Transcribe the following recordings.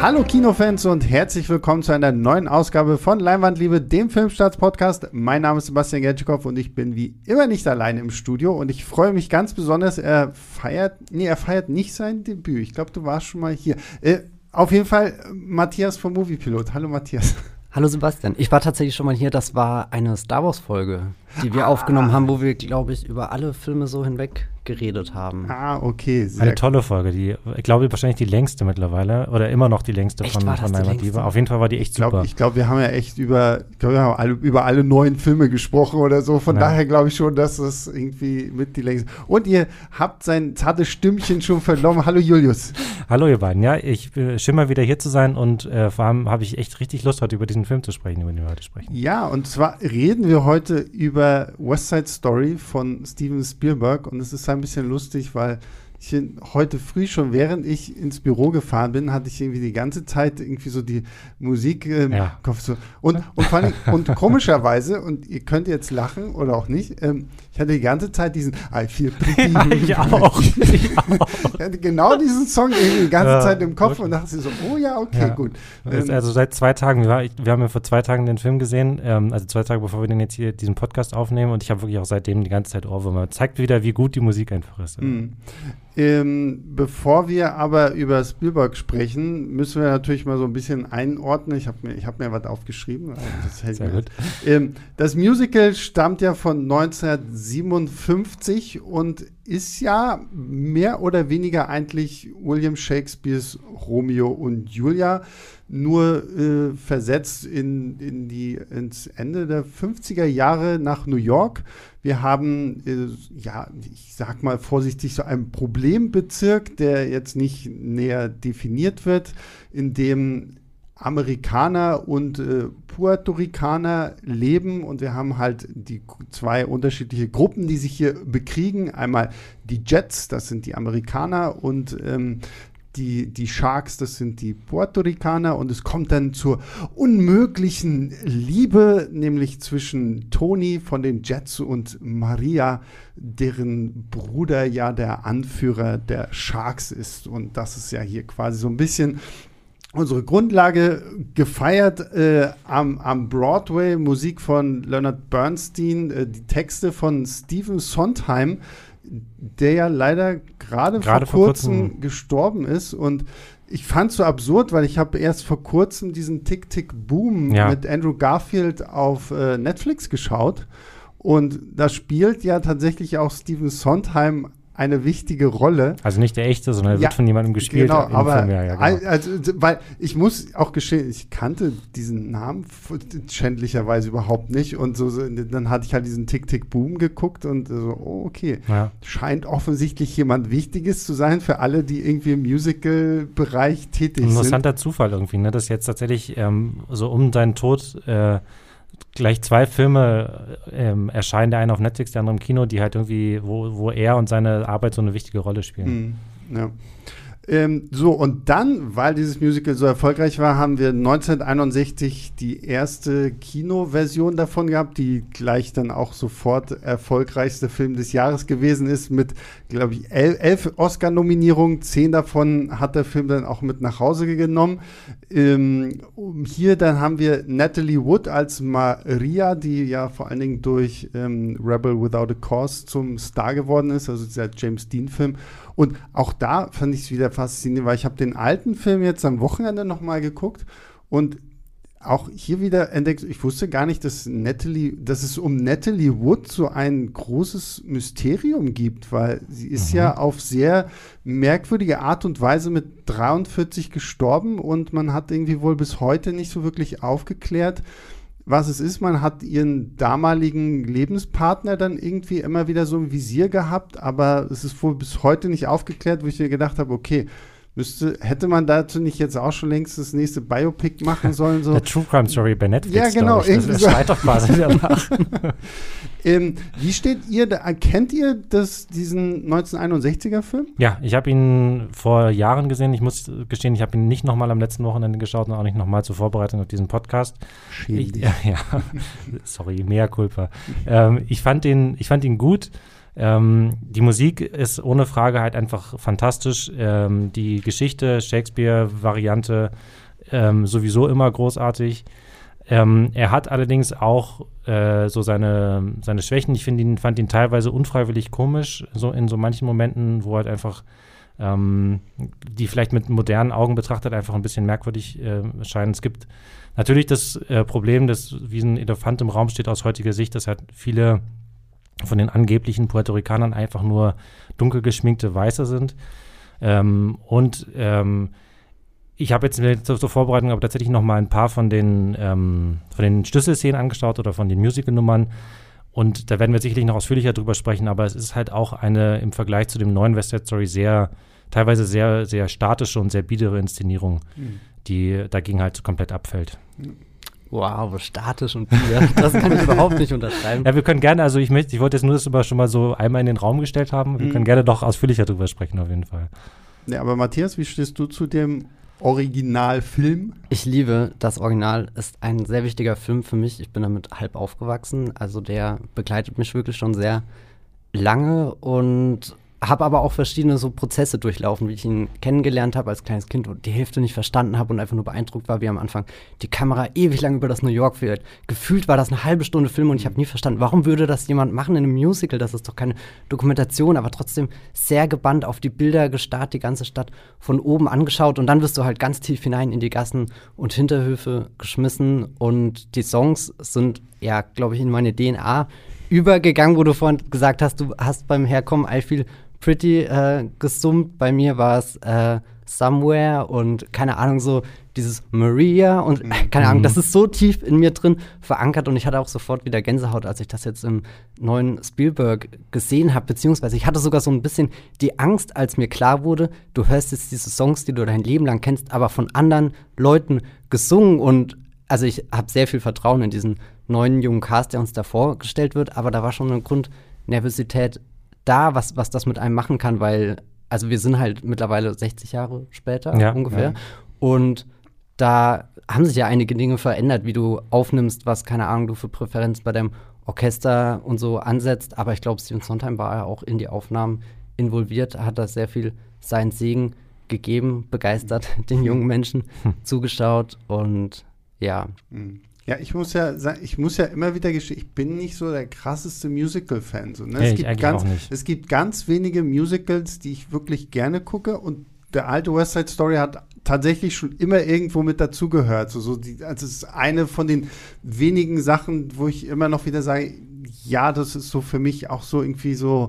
Hallo Kinofans und herzlich willkommen zu einer neuen Ausgabe von Leinwandliebe, dem Filmstarts-Podcast. Mein Name ist Sebastian Gertschikow und ich bin wie immer nicht alleine im Studio und ich freue mich ganz besonders. Er feiert, nee, er feiert nicht sein Debüt. Ich glaube, du warst schon mal hier. Äh, auf jeden Fall Matthias vom Moviepilot. Hallo Matthias. Hallo Sebastian. Ich war tatsächlich schon mal hier. Das war eine Star Wars-Folge, die wir ah. aufgenommen haben, wo wir, glaube ich, über alle Filme so hinweg geredet haben. Ah, okay. Sehr Eine tolle Folge, die, ich glaube, wahrscheinlich die längste mittlerweile oder immer noch die längste echt, von, war von Leinwand Liebe. Auf jeden Fall war die echt ich glaub, super. Ich glaube, wir haben ja echt über, ich glaub, wir haben alle, über alle neuen Filme gesprochen oder so. Von ja. daher glaube ich schon, dass es irgendwie mit die längste. Und ihr habt sein zartes Stimmchen schon vernommen. Hallo Julius. Hallo ihr beiden. Ja, ich äh, schimmer wieder hier zu sein und äh, vor allem habe ich echt richtig Lust, heute über diesen Film zu sprechen, über den wir heute sprechen. Ja, und zwar reden wir heute über West Side Story von Steven Spielberg und es ist ein bisschen lustig, weil ich heute früh schon, während ich ins Büro gefahren bin, hatte ich irgendwie die ganze Zeit irgendwie so die Musik im ja. Kopf. So. Und, und, allem, und komischerweise, und ihr könnt jetzt lachen oder auch nicht, ähm, ich hatte die ganze Zeit diesen I feel pretty. Ja, ich auch. ich auch. Ich hatte genau diesen Song irgendwie die ganze ja, Zeit im Kopf wirklich. und dachte so, oh ja, okay, ja. gut. Ähm, also seit zwei Tagen, wir, wir, haben ja vor zwei Tagen den Film gesehen, ähm, also zwei Tage bevor wir den jetzt hier diesen Podcast aufnehmen und ich habe wirklich auch seitdem die ganze Zeit Ohrwürmer. Zeigt wieder, wie gut die Musik einfach ist. Mhm. Ähm, bevor wir aber über Spielberg sprechen, müssen wir natürlich mal so ein bisschen einordnen. Ich habe mir, hab mir was aufgeschrieben. Also das Sehr gut. Ähm, das Musical stammt ja von 1957 und ist ja mehr oder weniger eigentlich William Shakespeares Romeo und Julia, nur äh, versetzt in, in die, ins Ende der 50er Jahre nach New York. Wir haben, äh, ja, ich sag mal vorsichtig, so einen Problembezirk, der jetzt nicht näher definiert wird, in dem Amerikaner und äh, Puerto Ricaner leben und wir haben halt die zwei unterschiedliche Gruppen, die sich hier bekriegen. Einmal die Jets, das sind die Amerikaner und ähm, die, die Sharks, das sind die Puerto Ricaner und es kommt dann zur unmöglichen Liebe, nämlich zwischen Tony von den Jets und Maria, deren Bruder ja der Anführer der Sharks ist. Und das ist ja hier quasi so ein bisschen unsere Grundlage gefeiert äh, am, am, Broadway, Musik von Leonard Bernstein, äh, die Texte von Stephen Sondheim, der ja leider gerade vor, vor, kurzem, kurzem gestorben ist und ich fand es so absurd, weil ich habe erst vor kurzem diesen Tick Tick Boom ja. mit Andrew Garfield auf äh, Netflix geschaut und da spielt ja tatsächlich auch Stephen Sondheim eine wichtige Rolle. Also nicht der echte, sondern er ja, wird von jemandem gespielt. Genau, aber Film, ja, ja, genau. also, weil ich muss auch gestehen, ich kannte diesen Namen schändlicherweise überhaupt nicht und so, so dann hatte ich halt diesen Tick Tick Boom geguckt und so, oh, okay, scheint offensichtlich jemand Wichtiges zu sein für alle, die irgendwie im Musical-Bereich tätig Ein sind. Interessanter Zufall irgendwie, ne, dass jetzt tatsächlich ähm, so um seinen Tod äh, gleich zwei Filme ähm, erscheinen, der eine auf Netflix, der andere im Kino, die halt irgendwie, wo, wo er und seine Arbeit so eine wichtige Rolle spielen. Mhm. Ja. Ähm, so, und dann, weil dieses Musical so erfolgreich war, haben wir 1961 die erste Kinoversion davon gehabt, die gleich dann auch sofort erfolgreichste Film des Jahres gewesen ist, mit, glaube ich, elf, elf Oscar-Nominierungen. Zehn davon hat der Film dann auch mit nach Hause genommen. Ähm, hier dann haben wir Natalie Wood als Maria, die ja vor allen Dingen durch ähm, Rebel Without a Cause zum Star geworden ist, also dieser James Dean-Film. Und auch da fand ich es wieder faszinierend, weil ich habe den alten Film jetzt am Wochenende nochmal geguckt und auch hier wieder entdeckt, ich wusste gar nicht, dass Natalie, dass es um Natalie Wood so ein großes Mysterium gibt, weil sie ist mhm. ja auf sehr merkwürdige Art und Weise mit 43 gestorben und man hat irgendwie wohl bis heute nicht so wirklich aufgeklärt, was es ist. Man hat ihren damaligen Lebenspartner dann irgendwie immer wieder so im Visier gehabt, aber es ist wohl bis heute nicht aufgeklärt, wo ich mir gedacht habe, okay, Müsste, hätte man dazu nicht jetzt auch schon längst das nächste Biopic machen sollen? So? Eine True Crime Story bei Netflix. Ja, genau. Ich. Das schreit doch quasi danach. ähm, wie steht ihr da? Kennt ihr das, diesen 1961er Film? Ja, ich habe ihn vor Jahren gesehen. Ich muss gestehen, ich habe ihn nicht nochmal am letzten Wochenende geschaut und auch nicht nochmal zur Vorbereitung auf diesen Podcast. Ich, ja, ja. Sorry, mehr Culpa. ähm, ich, fand ihn, ich fand ihn gut. Ähm, die Musik ist ohne Frage halt einfach fantastisch. Ähm, die Geschichte, Shakespeare-Variante ähm, sowieso immer großartig. Ähm, er hat allerdings auch äh, so seine, seine Schwächen. Ich ihn, fand ihn teilweise unfreiwillig komisch, so in so manchen Momenten, wo halt einfach ähm, die vielleicht mit modernen Augen betrachtet einfach ein bisschen merkwürdig äh, scheinen. Es gibt natürlich das äh, Problem, dass wie ein Elefant im Raum steht aus heutiger Sicht, dass halt viele von den angeblichen Puerto Ricanern einfach nur dunkel geschminkte Weiße sind. Ähm, und ähm, ich habe jetzt zur, zur, Vorbereitung aber tatsächlich noch mal ein paar von den, ähm, von den Schlüsselszenen angeschaut oder von den Musical-Nummern. Und da werden wir sicherlich noch ausführlicher drüber sprechen, aber es ist halt auch eine im Vergleich zu dem neuen West Side Story sehr, teilweise sehr, sehr statische und sehr biedere Inszenierung, mhm. die dagegen halt komplett abfällt. Wow, statisch und bieder. Das kann ich überhaupt nicht unterschreiben. Ja, wir können gerne, also ich möchte, ich wollte jetzt nur das immer schon mal so einmal in den Raum gestellt haben. Wir mhm. können gerne doch ausführlicher drüber sprechen, auf jeden Fall. Ja, aber Matthias, wie stehst du zu dem Originalfilm? Ich liebe das Original. Ist ein sehr wichtiger Film für mich. Ich bin damit halb aufgewachsen. Also der begleitet mich wirklich schon sehr lange und habe aber auch verschiedene so Prozesse durchlaufen, wie ich ihn kennengelernt habe als kleines Kind und die Hälfte nicht verstanden habe und einfach nur beeindruckt war, wie am Anfang die Kamera ewig lang über das New York fährt. Gefühlt war das eine halbe Stunde Film und ich habe nie verstanden, warum würde das jemand machen in einem Musical? Das ist doch keine Dokumentation, aber trotzdem sehr gebannt auf die Bilder gestarrt, die ganze Stadt von oben angeschaut und dann wirst du halt ganz tief hinein in die Gassen und Hinterhöfe geschmissen und die Songs sind ja, glaube ich, in meine DNA übergegangen, wo du vorhin gesagt hast, du hast beim Herkommen I Feel Pretty äh, gesummt. Bei mir war es äh, Somewhere und keine Ahnung, so dieses Maria und äh, keine Ahnung, das mhm. ist so tief in mir drin verankert und ich hatte auch sofort wieder Gänsehaut, als ich das jetzt im neuen Spielberg gesehen habe, beziehungsweise ich hatte sogar so ein bisschen die Angst, als mir klar wurde, du hörst jetzt diese Songs, die du dein Leben lang kennst, aber von anderen Leuten gesungen und also ich habe sehr viel Vertrauen in diesen neuen jungen Cast, der uns da vorgestellt wird, aber da war schon eine Grundnervosität da, was, was das mit einem machen kann, weil, also wir sind halt mittlerweile 60 Jahre später ja, ungefähr. Ja. Und da haben sich ja einige Dinge verändert, wie du aufnimmst, was, keine Ahnung, du für Präferenz bei deinem Orchester und so ansetzt. Aber ich glaube, Steven Sondheim war ja auch in die Aufnahmen involviert, hat da sehr viel seinen Segen gegeben, begeistert den jungen Menschen hm. zugeschaut und ja. Mhm. Ja, ich muss ja sagen, ich muss ja immer wieder gestehen, ich bin nicht so der krasseste Musical-Fan. So, ne? nee, es, gibt ganz, es gibt ganz wenige Musicals, die ich wirklich gerne gucke und der alte West Side Story hat tatsächlich schon immer irgendwo mit dazugehört. So, so die, also es ist eine von den wenigen Sachen, wo ich immer noch wieder sage, ja, das ist so für mich auch so irgendwie so,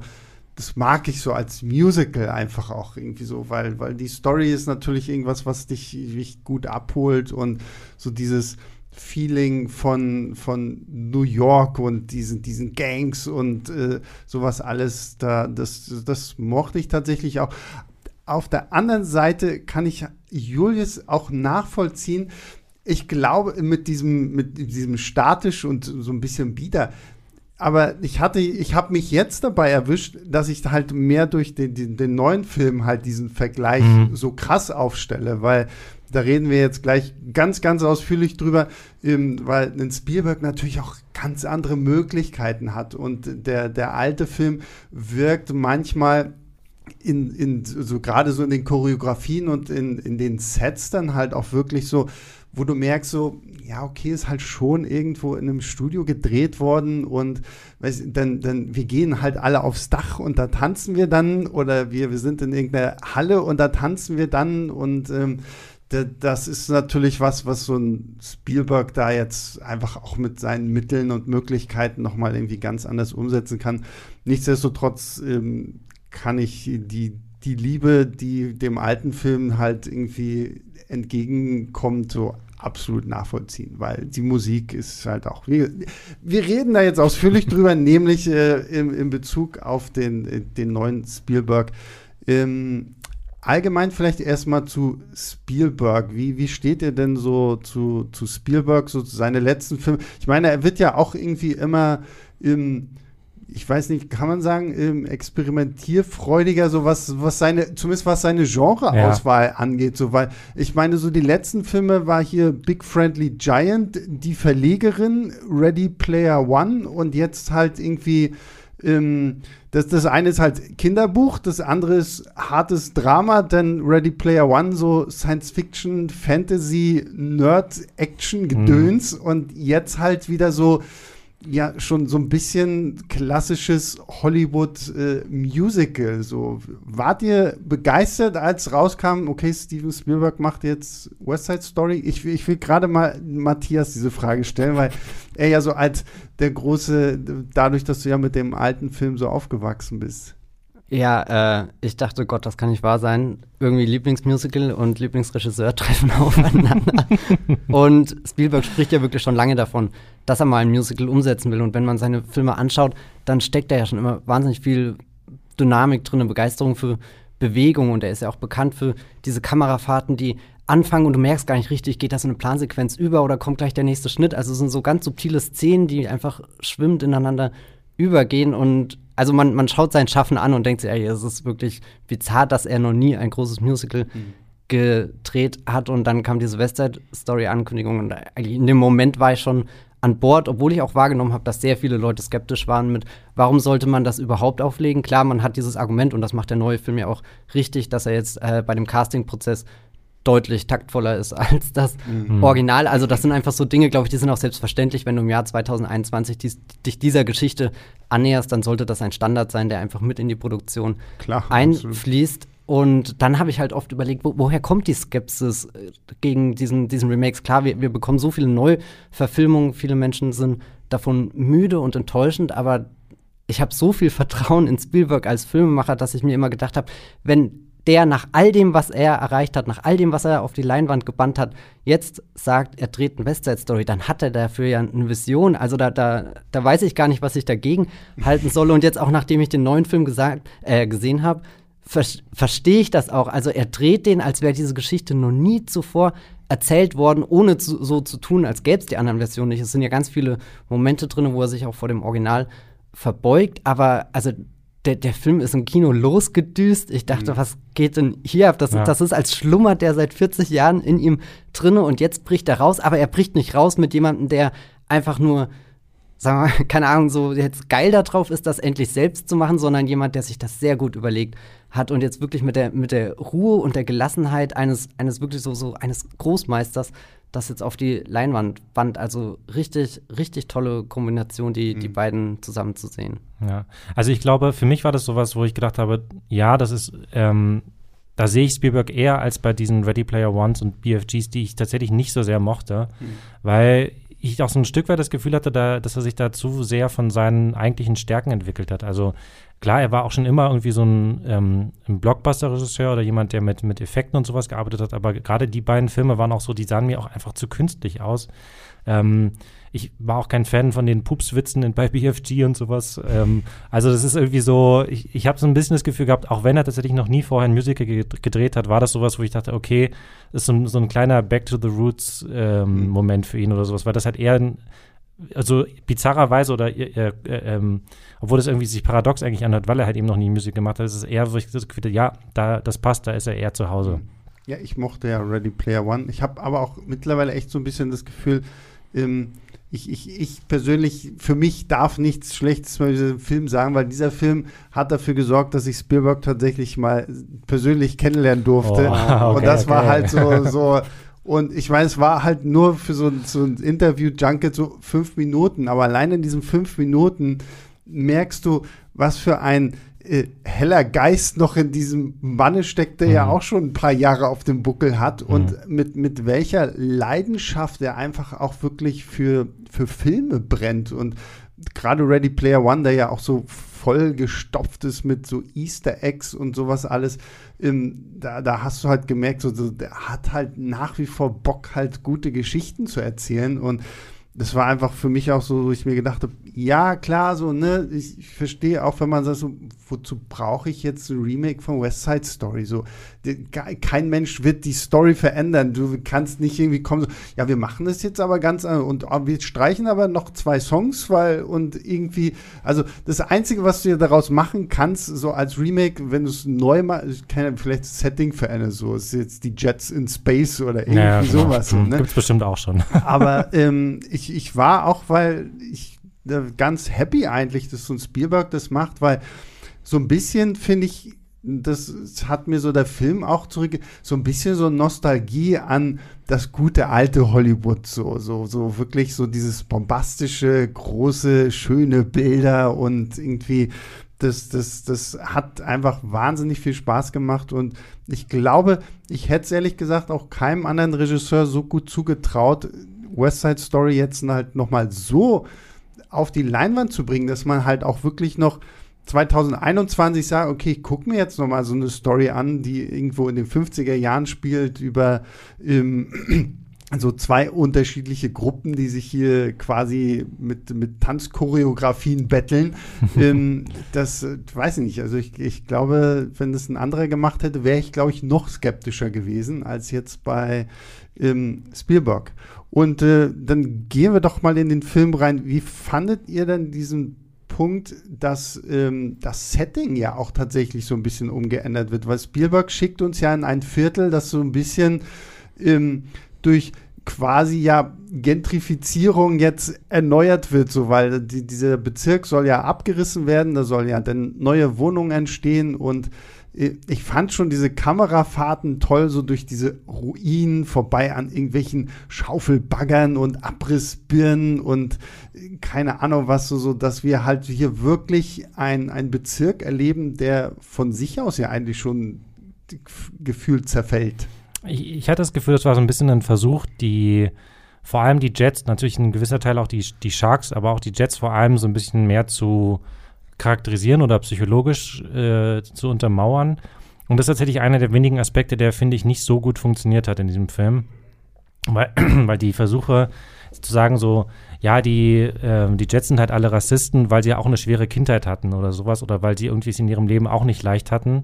das mag ich so als Musical einfach auch irgendwie so, weil, weil die Story ist natürlich irgendwas, was dich, dich gut abholt und so dieses Feeling von, von New York und diesen, diesen Gangs und äh, sowas alles, da, das, das mochte ich tatsächlich auch. Auf der anderen Seite kann ich Julius auch nachvollziehen. Ich glaube, mit diesem, mit diesem statisch und so ein bisschen bieder, aber ich hatte, ich habe mich jetzt dabei erwischt, dass ich halt mehr durch den, den, den neuen Film halt diesen Vergleich mhm. so krass aufstelle, weil da reden wir jetzt gleich ganz, ganz ausführlich drüber, ähm, weil ein Spielberg natürlich auch ganz andere Möglichkeiten hat. Und der, der alte Film wirkt manchmal in, in so gerade so in den Choreografien und in, in den Sets dann halt auch wirklich so, wo du merkst, so, ja, okay, ist halt schon irgendwo in einem Studio gedreht worden und weißt, dann, dann, wir gehen halt alle aufs Dach und da tanzen wir dann oder wir, wir sind in irgendeiner Halle und da tanzen wir dann und ähm, das ist natürlich was, was so ein Spielberg da jetzt einfach auch mit seinen Mitteln und Möglichkeiten nochmal irgendwie ganz anders umsetzen kann. Nichtsdestotrotz ähm, kann ich die, die Liebe, die dem alten Film halt irgendwie entgegenkommt, so absolut nachvollziehen, weil die Musik ist halt auch. Wir, wir reden da jetzt ausführlich drüber, nämlich äh, in, in Bezug auf den, den neuen Spielberg. Ähm, allgemein vielleicht erstmal zu Spielberg. Wie, wie steht ihr denn so zu, zu Spielberg, so zu seine letzten Filme? Ich meine, er wird ja auch irgendwie immer im, ich weiß nicht, kann man sagen, im experimentierfreudiger, so was, was seine, zumindest was seine Genreauswahl ja. angeht, so weil ich meine, so die letzten Filme war hier Big Friendly Giant, die Verlegerin, Ready Player One und jetzt halt irgendwie ähm, das, das eine ist halt Kinderbuch, das andere ist hartes Drama, dann Ready Player One, so Science Fiction, Fantasy, Nerd, Action, Gedöns mhm. und jetzt halt wieder so ja schon so ein bisschen klassisches Hollywood-Musical. Äh, so wart ihr begeistert, als rauskam, okay, Steven Spielberg macht jetzt West Side Story? Ich, ich will gerade mal Matthias diese Frage stellen, weil er ja so als der große, dadurch, dass du ja mit dem alten Film so aufgewachsen bist. Ja, äh, ich dachte, Gott, das kann nicht wahr sein. Irgendwie Lieblingsmusical und Lieblingsregisseur treffen aufeinander. und Spielberg spricht ja wirklich schon lange davon, dass er mal ein Musical umsetzen will. Und wenn man seine Filme anschaut, dann steckt da ja schon immer wahnsinnig viel Dynamik drin, Begeisterung für Bewegung. Und er ist ja auch bekannt für diese Kamerafahrten, die anfangen und du merkst gar nicht richtig, geht das in eine Plansequenz über oder kommt gleich der nächste Schnitt. Also es sind so ganz subtile Szenen, die einfach schwimmend ineinander übergehen und also man, man schaut sein Schaffen an und denkt sich, ey, es ist wirklich bizarr, dass er noch nie ein großes Musical mhm. gedreht hat. Und dann kam diese Westside Story-Ankündigung und in dem Moment war ich schon an Bord, obwohl ich auch wahrgenommen habe, dass sehr viele Leute skeptisch waren mit, warum sollte man das überhaupt auflegen? Klar, man hat dieses Argument und das macht der neue Film ja auch richtig, dass er jetzt äh, bei dem Casting-Prozess deutlich taktvoller ist als das mhm. Original. Also das sind einfach so Dinge, glaube ich, die sind auch selbstverständlich. Wenn du im Jahr 2021 dies, dich dieser Geschichte annäherst, dann sollte das ein Standard sein, der einfach mit in die Produktion Klar, einfließt. Absolut. Und dann habe ich halt oft überlegt, wo, woher kommt die Skepsis äh, gegen diesen, diesen Remakes? Klar, wir, wir bekommen so viele Neuverfilmungen, viele Menschen sind davon müde und enttäuschend, aber ich habe so viel Vertrauen in Spielberg als Filmemacher, dass ich mir immer gedacht habe, wenn der nach all dem, was er erreicht hat, nach all dem, was er auf die Leinwand gebannt hat, jetzt sagt, er dreht eine Westside Story, dann hat er dafür ja eine Vision. Also da, da, da weiß ich gar nicht, was ich dagegen halten soll. Und jetzt auch, nachdem ich den neuen Film gesagt, äh, gesehen habe, ver verstehe ich das auch. Also er dreht den, als wäre diese Geschichte noch nie zuvor erzählt worden, ohne zu, so zu tun, als gäbe es die anderen Versionen nicht. Es sind ja ganz viele Momente drin, wo er sich auch vor dem Original verbeugt, aber also der, der Film ist im Kino losgedüst. Ich dachte, mhm. was geht denn hier ab? Das, ja. das ist, als schlummert der seit 40 Jahren in ihm drinne und jetzt bricht er raus. Aber er bricht nicht raus mit jemandem, der einfach nur, sagen wir mal, keine Ahnung, so jetzt geil darauf ist, das endlich selbst zu machen, sondern jemand, der sich das sehr gut überlegt hat und jetzt wirklich mit der, mit der Ruhe und der Gelassenheit eines, eines wirklich so, so eines Großmeisters das jetzt auf die Leinwand band. Also richtig, richtig tolle Kombination, die, mhm. die beiden zusammen zu sehen. Ja, also ich glaube, für mich war das sowas, wo ich gedacht habe, ja, das ist, ähm, da sehe ich Spielberg eher als bei diesen Ready Player Ones und BFGs, die ich tatsächlich nicht so sehr mochte, mhm. weil ich auch so ein Stück weit das Gefühl hatte, da, dass er sich da zu sehr von seinen eigentlichen Stärken entwickelt hat. Also klar, er war auch schon immer irgendwie so ein, ähm, ein Blockbuster-Regisseur oder jemand, der mit, mit Effekten und sowas gearbeitet hat, aber gerade die beiden Filme waren auch so, die sahen mir auch einfach zu künstlich aus. Ähm, ich war auch kein Fan von den Pupswitzen in, bei BFG und sowas. Ähm, also das ist irgendwie so, ich, ich habe so ein bisschen das Gefühl gehabt, auch wenn er tatsächlich noch nie vorher ein Musical gedreht hat, war das sowas, wo ich dachte, okay, ist so, so ein kleiner Back to the Roots ähm, mhm. Moment für ihn oder sowas, weil das halt eher ein, also bizarrerweise oder äh, äh, ähm, obwohl das irgendwie sich paradox eigentlich anhört, weil er halt eben noch nie Musik gemacht hat, ist es eher, wo ich das Gefühl ja, da, das passt, da ist er eher zu Hause. Ja, ich mochte ja Ready Player One. Ich habe aber auch mittlerweile echt so ein bisschen das Gefühl, ähm, ich, ich, ich persönlich, für mich darf nichts Schlechtes bei diesem Film sagen, weil dieser Film hat dafür gesorgt, dass ich Spielberg tatsächlich mal persönlich kennenlernen durfte. Oh, okay, und das okay. war halt so, so und ich meine, es war halt nur für so, so ein Interview-Junket so fünf Minuten, aber allein in diesen fünf Minuten merkst du, was für ein äh, heller Geist noch in diesem Manne steckt, der mhm. ja auch schon ein paar Jahre auf dem Buckel hat mhm. und mit, mit welcher Leidenschaft er einfach auch wirklich für, für Filme brennt und gerade Ready Player One, der ja auch so voll gestopft ist mit so Easter Eggs und sowas alles, ähm, da, da hast du halt gemerkt, so, der hat halt nach wie vor Bock, halt gute Geschichten zu erzählen und das war einfach für mich auch so, wo ich mir gedacht habe, ja, klar, so, ne, ich, ich verstehe auch, wenn man sagt, so, wozu brauche ich jetzt ein Remake von West Side Story? So, kein Mensch wird die Story verändern. Du kannst nicht irgendwie kommen, so, ja, wir machen das jetzt aber ganz und oh, wir streichen aber noch zwei Songs, weil und irgendwie, also das Einzige, was du daraus machen kannst, so als Remake, wenn du es neu machst, vielleicht das Setting verändern, so, ist jetzt die Jets in Space oder irgendwie ja, genau. sowas. So, ne? Gibt's bestimmt auch schon. Aber ähm, ich, ich war auch, weil ich äh, ganz happy eigentlich, dass so ein Spielberg das macht, weil so ein bisschen finde ich, das hat mir so der Film auch zurück, so ein bisschen so Nostalgie an das gute alte Hollywood, so, so, so wirklich so dieses bombastische, große, schöne Bilder und irgendwie das, das, das hat einfach wahnsinnig viel Spaß gemacht und ich glaube, ich hätte es ehrlich gesagt auch keinem anderen Regisseur so gut zugetraut, West Side Story jetzt halt nochmal so auf die Leinwand zu bringen, dass man halt auch wirklich noch 2021 sagt, okay, ich gucke mir jetzt nochmal so eine Story an, die irgendwo in den 50er Jahren spielt, über ähm, so zwei unterschiedliche Gruppen, die sich hier quasi mit, mit Tanzchoreografien betteln. ähm, das äh, weiß ich nicht. Also ich, ich glaube, wenn das ein anderer gemacht hätte, wäre ich, glaube ich, noch skeptischer gewesen als jetzt bei ähm, Spielberg. Und äh, dann gehen wir doch mal in den Film rein. Wie fandet ihr denn diesen Punkt, dass ähm, das Setting ja auch tatsächlich so ein bisschen umgeändert wird? Weil Spielberg schickt uns ja in ein Viertel, das so ein bisschen ähm, durch quasi ja Gentrifizierung jetzt erneuert wird, so weil die, dieser Bezirk soll ja abgerissen werden, da soll ja dann neue Wohnungen entstehen und ich fand schon diese Kamerafahrten toll, so durch diese Ruinen vorbei an irgendwelchen Schaufelbaggern und Abrissbirnen und äh, keine Ahnung was, so, so dass wir halt hier wirklich einen Bezirk erleben, der von sich aus ja eigentlich schon gefühlt zerfällt. Ich, ich hatte das Gefühl, das war so ein bisschen ein Versuch, die vor allem die Jets, natürlich ein gewisser Teil auch die, die Sharks, aber auch die Jets vor allem so ein bisschen mehr zu charakterisieren oder psychologisch äh, zu untermauern. Und das ist tatsächlich einer der wenigen Aspekte, der, finde ich, nicht so gut funktioniert hat in diesem Film. Weil, weil die Versuche zu sagen, so, ja, die, äh, die Jets sind halt alle Rassisten, weil sie ja auch eine schwere Kindheit hatten oder sowas, oder weil sie irgendwie es in ihrem Leben auch nicht leicht hatten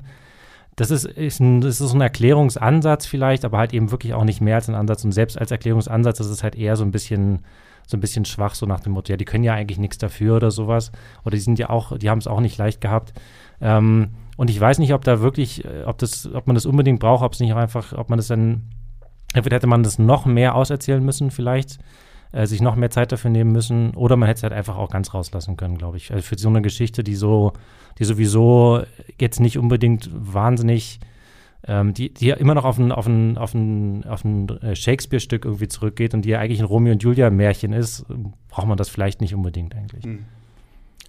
das ist, ist, ein, das ist ein Erklärungsansatz vielleicht, aber halt eben wirklich auch nicht mehr als ein Ansatz. Und selbst als Erklärungsansatz ist es halt eher so ein bisschen, so ein bisschen schwach, so nach dem Motto, ja, die können ja eigentlich nichts dafür oder sowas. Oder die sind ja auch, die haben es auch nicht leicht gehabt. Ähm, und ich weiß nicht, ob da wirklich, äh, ob das, ob man das unbedingt braucht, ob es nicht auch einfach, ob man das dann, entweder hätte man das noch mehr auserzählen müssen, vielleicht, äh, sich noch mehr Zeit dafür nehmen müssen, oder man hätte es halt einfach auch ganz rauslassen können, glaube ich. Also für so eine Geschichte, die so die sowieso jetzt nicht unbedingt wahnsinnig, ähm, die, die ja immer noch auf ein, auf ein, auf ein, auf ein äh, Shakespeare-Stück irgendwie zurückgeht und die ja eigentlich ein Romeo und Julia-Märchen ist, braucht man das vielleicht nicht unbedingt eigentlich. Mhm.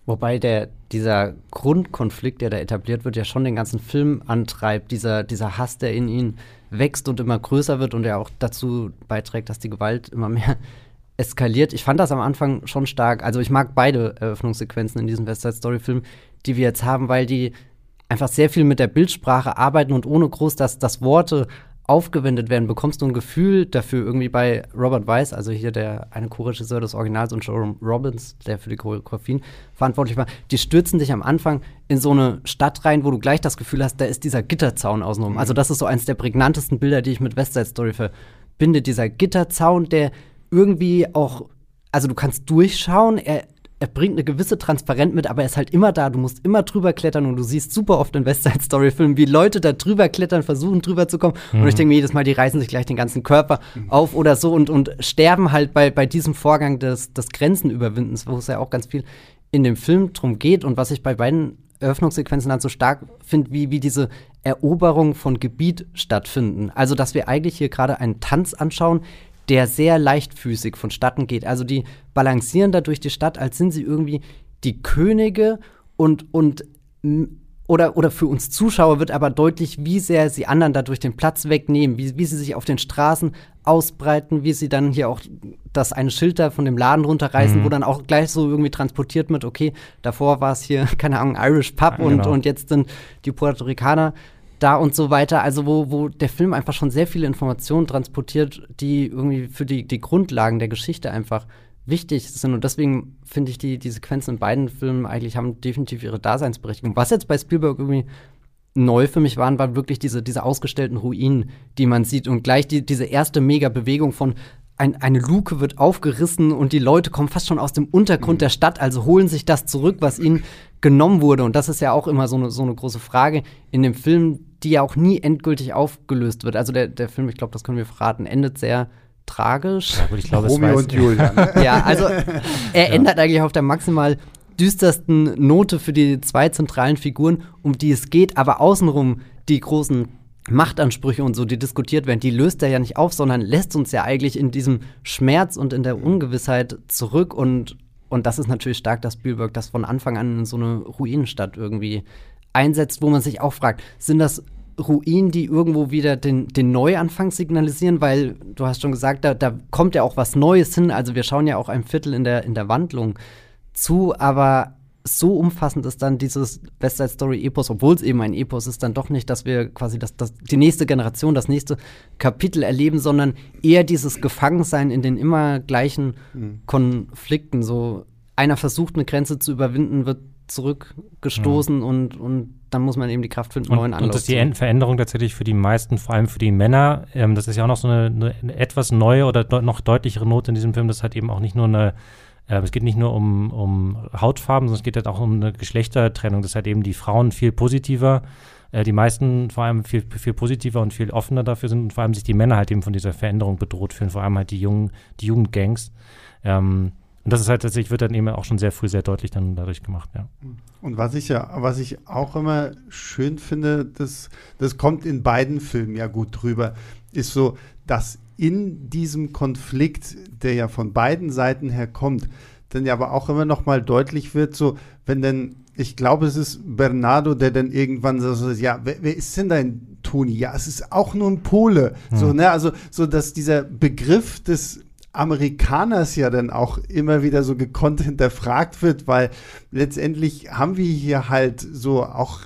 Wobei der, dieser Grundkonflikt, der da etabliert wird, ja schon den ganzen Film antreibt, dieser, dieser Hass, der in ihn wächst und immer größer wird und der auch dazu beiträgt, dass die Gewalt immer mehr eskaliert. Ich fand das am Anfang schon stark. Also ich mag beide Eröffnungssequenzen in diesem West Side Story Film die wir jetzt haben, weil die einfach sehr viel mit der Bildsprache arbeiten und ohne groß, dass, dass Worte aufgewendet werden, bekommst du ein Gefühl dafür irgendwie bei Robert Weiss, also hier der eine Co-Regisseur des Originals und Jerome Robbins, der für die Choreografien verantwortlich war, die stürzen dich am Anfang in so eine Stadt rein, wo du gleich das Gefühl hast, da ist dieser Gitterzaun außenrum. Mhm. Also das ist so eins der prägnantesten Bilder, die ich mit West Side Story verbinde. Dieser Gitterzaun, der irgendwie auch, also du kannst durchschauen, er er bringt eine gewisse Transparenz mit, aber er ist halt immer da. Du musst immer drüber klettern und du siehst super oft in Westside Story Filmen, wie Leute da drüber klettern, versuchen drüber zu kommen. Mhm. Und ich denke mir jedes Mal, die reißen sich gleich den ganzen Körper mhm. auf oder so und, und sterben halt bei, bei diesem Vorgang des, des Grenzenüberwindens, wo es ja auch ganz viel in dem Film drum geht und was ich bei beiden Eröffnungssequenzen dann so stark finde, wie, wie diese Eroberung von Gebiet stattfinden. Also, dass wir eigentlich hier gerade einen Tanz anschauen, der sehr leichtfüßig vonstatten geht. Also die balancieren da durch die Stadt, als sind sie irgendwie die Könige und, und oder, oder für uns Zuschauer wird aber deutlich, wie sehr sie anderen dadurch den Platz wegnehmen, wie, wie sie sich auf den Straßen ausbreiten, wie sie dann hier auch das eine Schild da von dem Laden runterreißen, mhm. wo dann auch gleich so irgendwie transportiert wird, okay, davor war es hier, keine Ahnung, Irish Pub ja, und, genau. und jetzt sind die Puerto Ricaner da und so weiter. Also wo, wo der Film einfach schon sehr viele Informationen transportiert, die irgendwie für die, die Grundlagen der Geschichte einfach wichtig sind. Und deswegen finde ich, die, die Sequenzen in beiden Filmen eigentlich haben definitiv ihre Daseinsberechtigung. Was jetzt bei Spielberg irgendwie neu für mich waren, waren wirklich diese, diese ausgestellten Ruinen, die man sieht. Und gleich die, diese erste Mega-Bewegung von ein, eine Luke wird aufgerissen und die Leute kommen fast schon aus dem Untergrund mhm. der Stadt, also holen sich das zurück, was ihnen genommen wurde. Und das ist ja auch immer so eine, so eine große Frage in dem Film, die ja auch nie endgültig aufgelöst wird. Also der, der Film, ich glaube, das können wir verraten, endet sehr tragisch. Ja, gut, ich glaube, es Romeo und Julia. ne? Ja, also er ändert eigentlich auf der maximal düstersten Note für die zwei zentralen Figuren, um die es geht, aber außenrum die großen Machtansprüche und so, die diskutiert werden, die löst er ja nicht auf, sondern lässt uns ja eigentlich in diesem Schmerz und in der Ungewissheit zurück und und das ist natürlich stark, dass Spielberg das von Anfang an in so eine Ruinenstadt irgendwie einsetzt, wo man sich auch fragt, sind das Ruinen, die irgendwo wieder den, den Neuanfang signalisieren, weil du hast schon gesagt, da, da kommt ja auch was Neues hin. Also wir schauen ja auch ein Viertel in der, in der Wandlung zu, aber so umfassend ist dann dieses West Side Story Epos, obwohl es eben ein Epos ist, dann doch nicht, dass wir quasi das, das, die nächste Generation, das nächste Kapitel erleben, sondern eher dieses Gefangensein in den immer gleichen Konflikten. So einer versucht, eine Grenze zu überwinden, wird zurückgestoßen und, und dann muss man eben die Kraft finden, Und, neuen und Anlauf das ist die Veränderung tatsächlich für die meisten, vor allem für die Männer. Ähm, das ist ja auch noch so eine, eine, etwas neue oder deu noch deutlichere Note in diesem Film. Das hat eben auch nicht nur eine, äh, es geht nicht nur um, um Hautfarben, sondern es geht halt auch um eine Geschlechtertrennung. Das hat eben die Frauen viel positiver, äh, die meisten vor allem viel, viel positiver und viel offener dafür sind und vor allem sich die Männer halt eben von dieser Veränderung bedroht fühlen, vor allem halt die jungen, die Jugendgangs. Ähm, und das ist halt tatsächlich, wird dann eben auch schon sehr früh sehr deutlich dann dadurch gemacht, ja. Und was ich ja, was ich auch immer schön finde, das, das kommt in beiden Filmen ja gut drüber, ist so, dass in diesem Konflikt, der ja von beiden Seiten her kommt, dann ja aber auch immer noch mal deutlich wird, so, wenn denn, ich glaube, es ist Bernardo, der dann irgendwann so, ja, wer, wer ist denn dein Toni? Ja, es ist auch nur ein Pole. So, ne, also, so, dass dieser Begriff des Amerikaners ja dann auch immer wieder so gekonnt hinterfragt wird, weil letztendlich haben wir hier halt so auch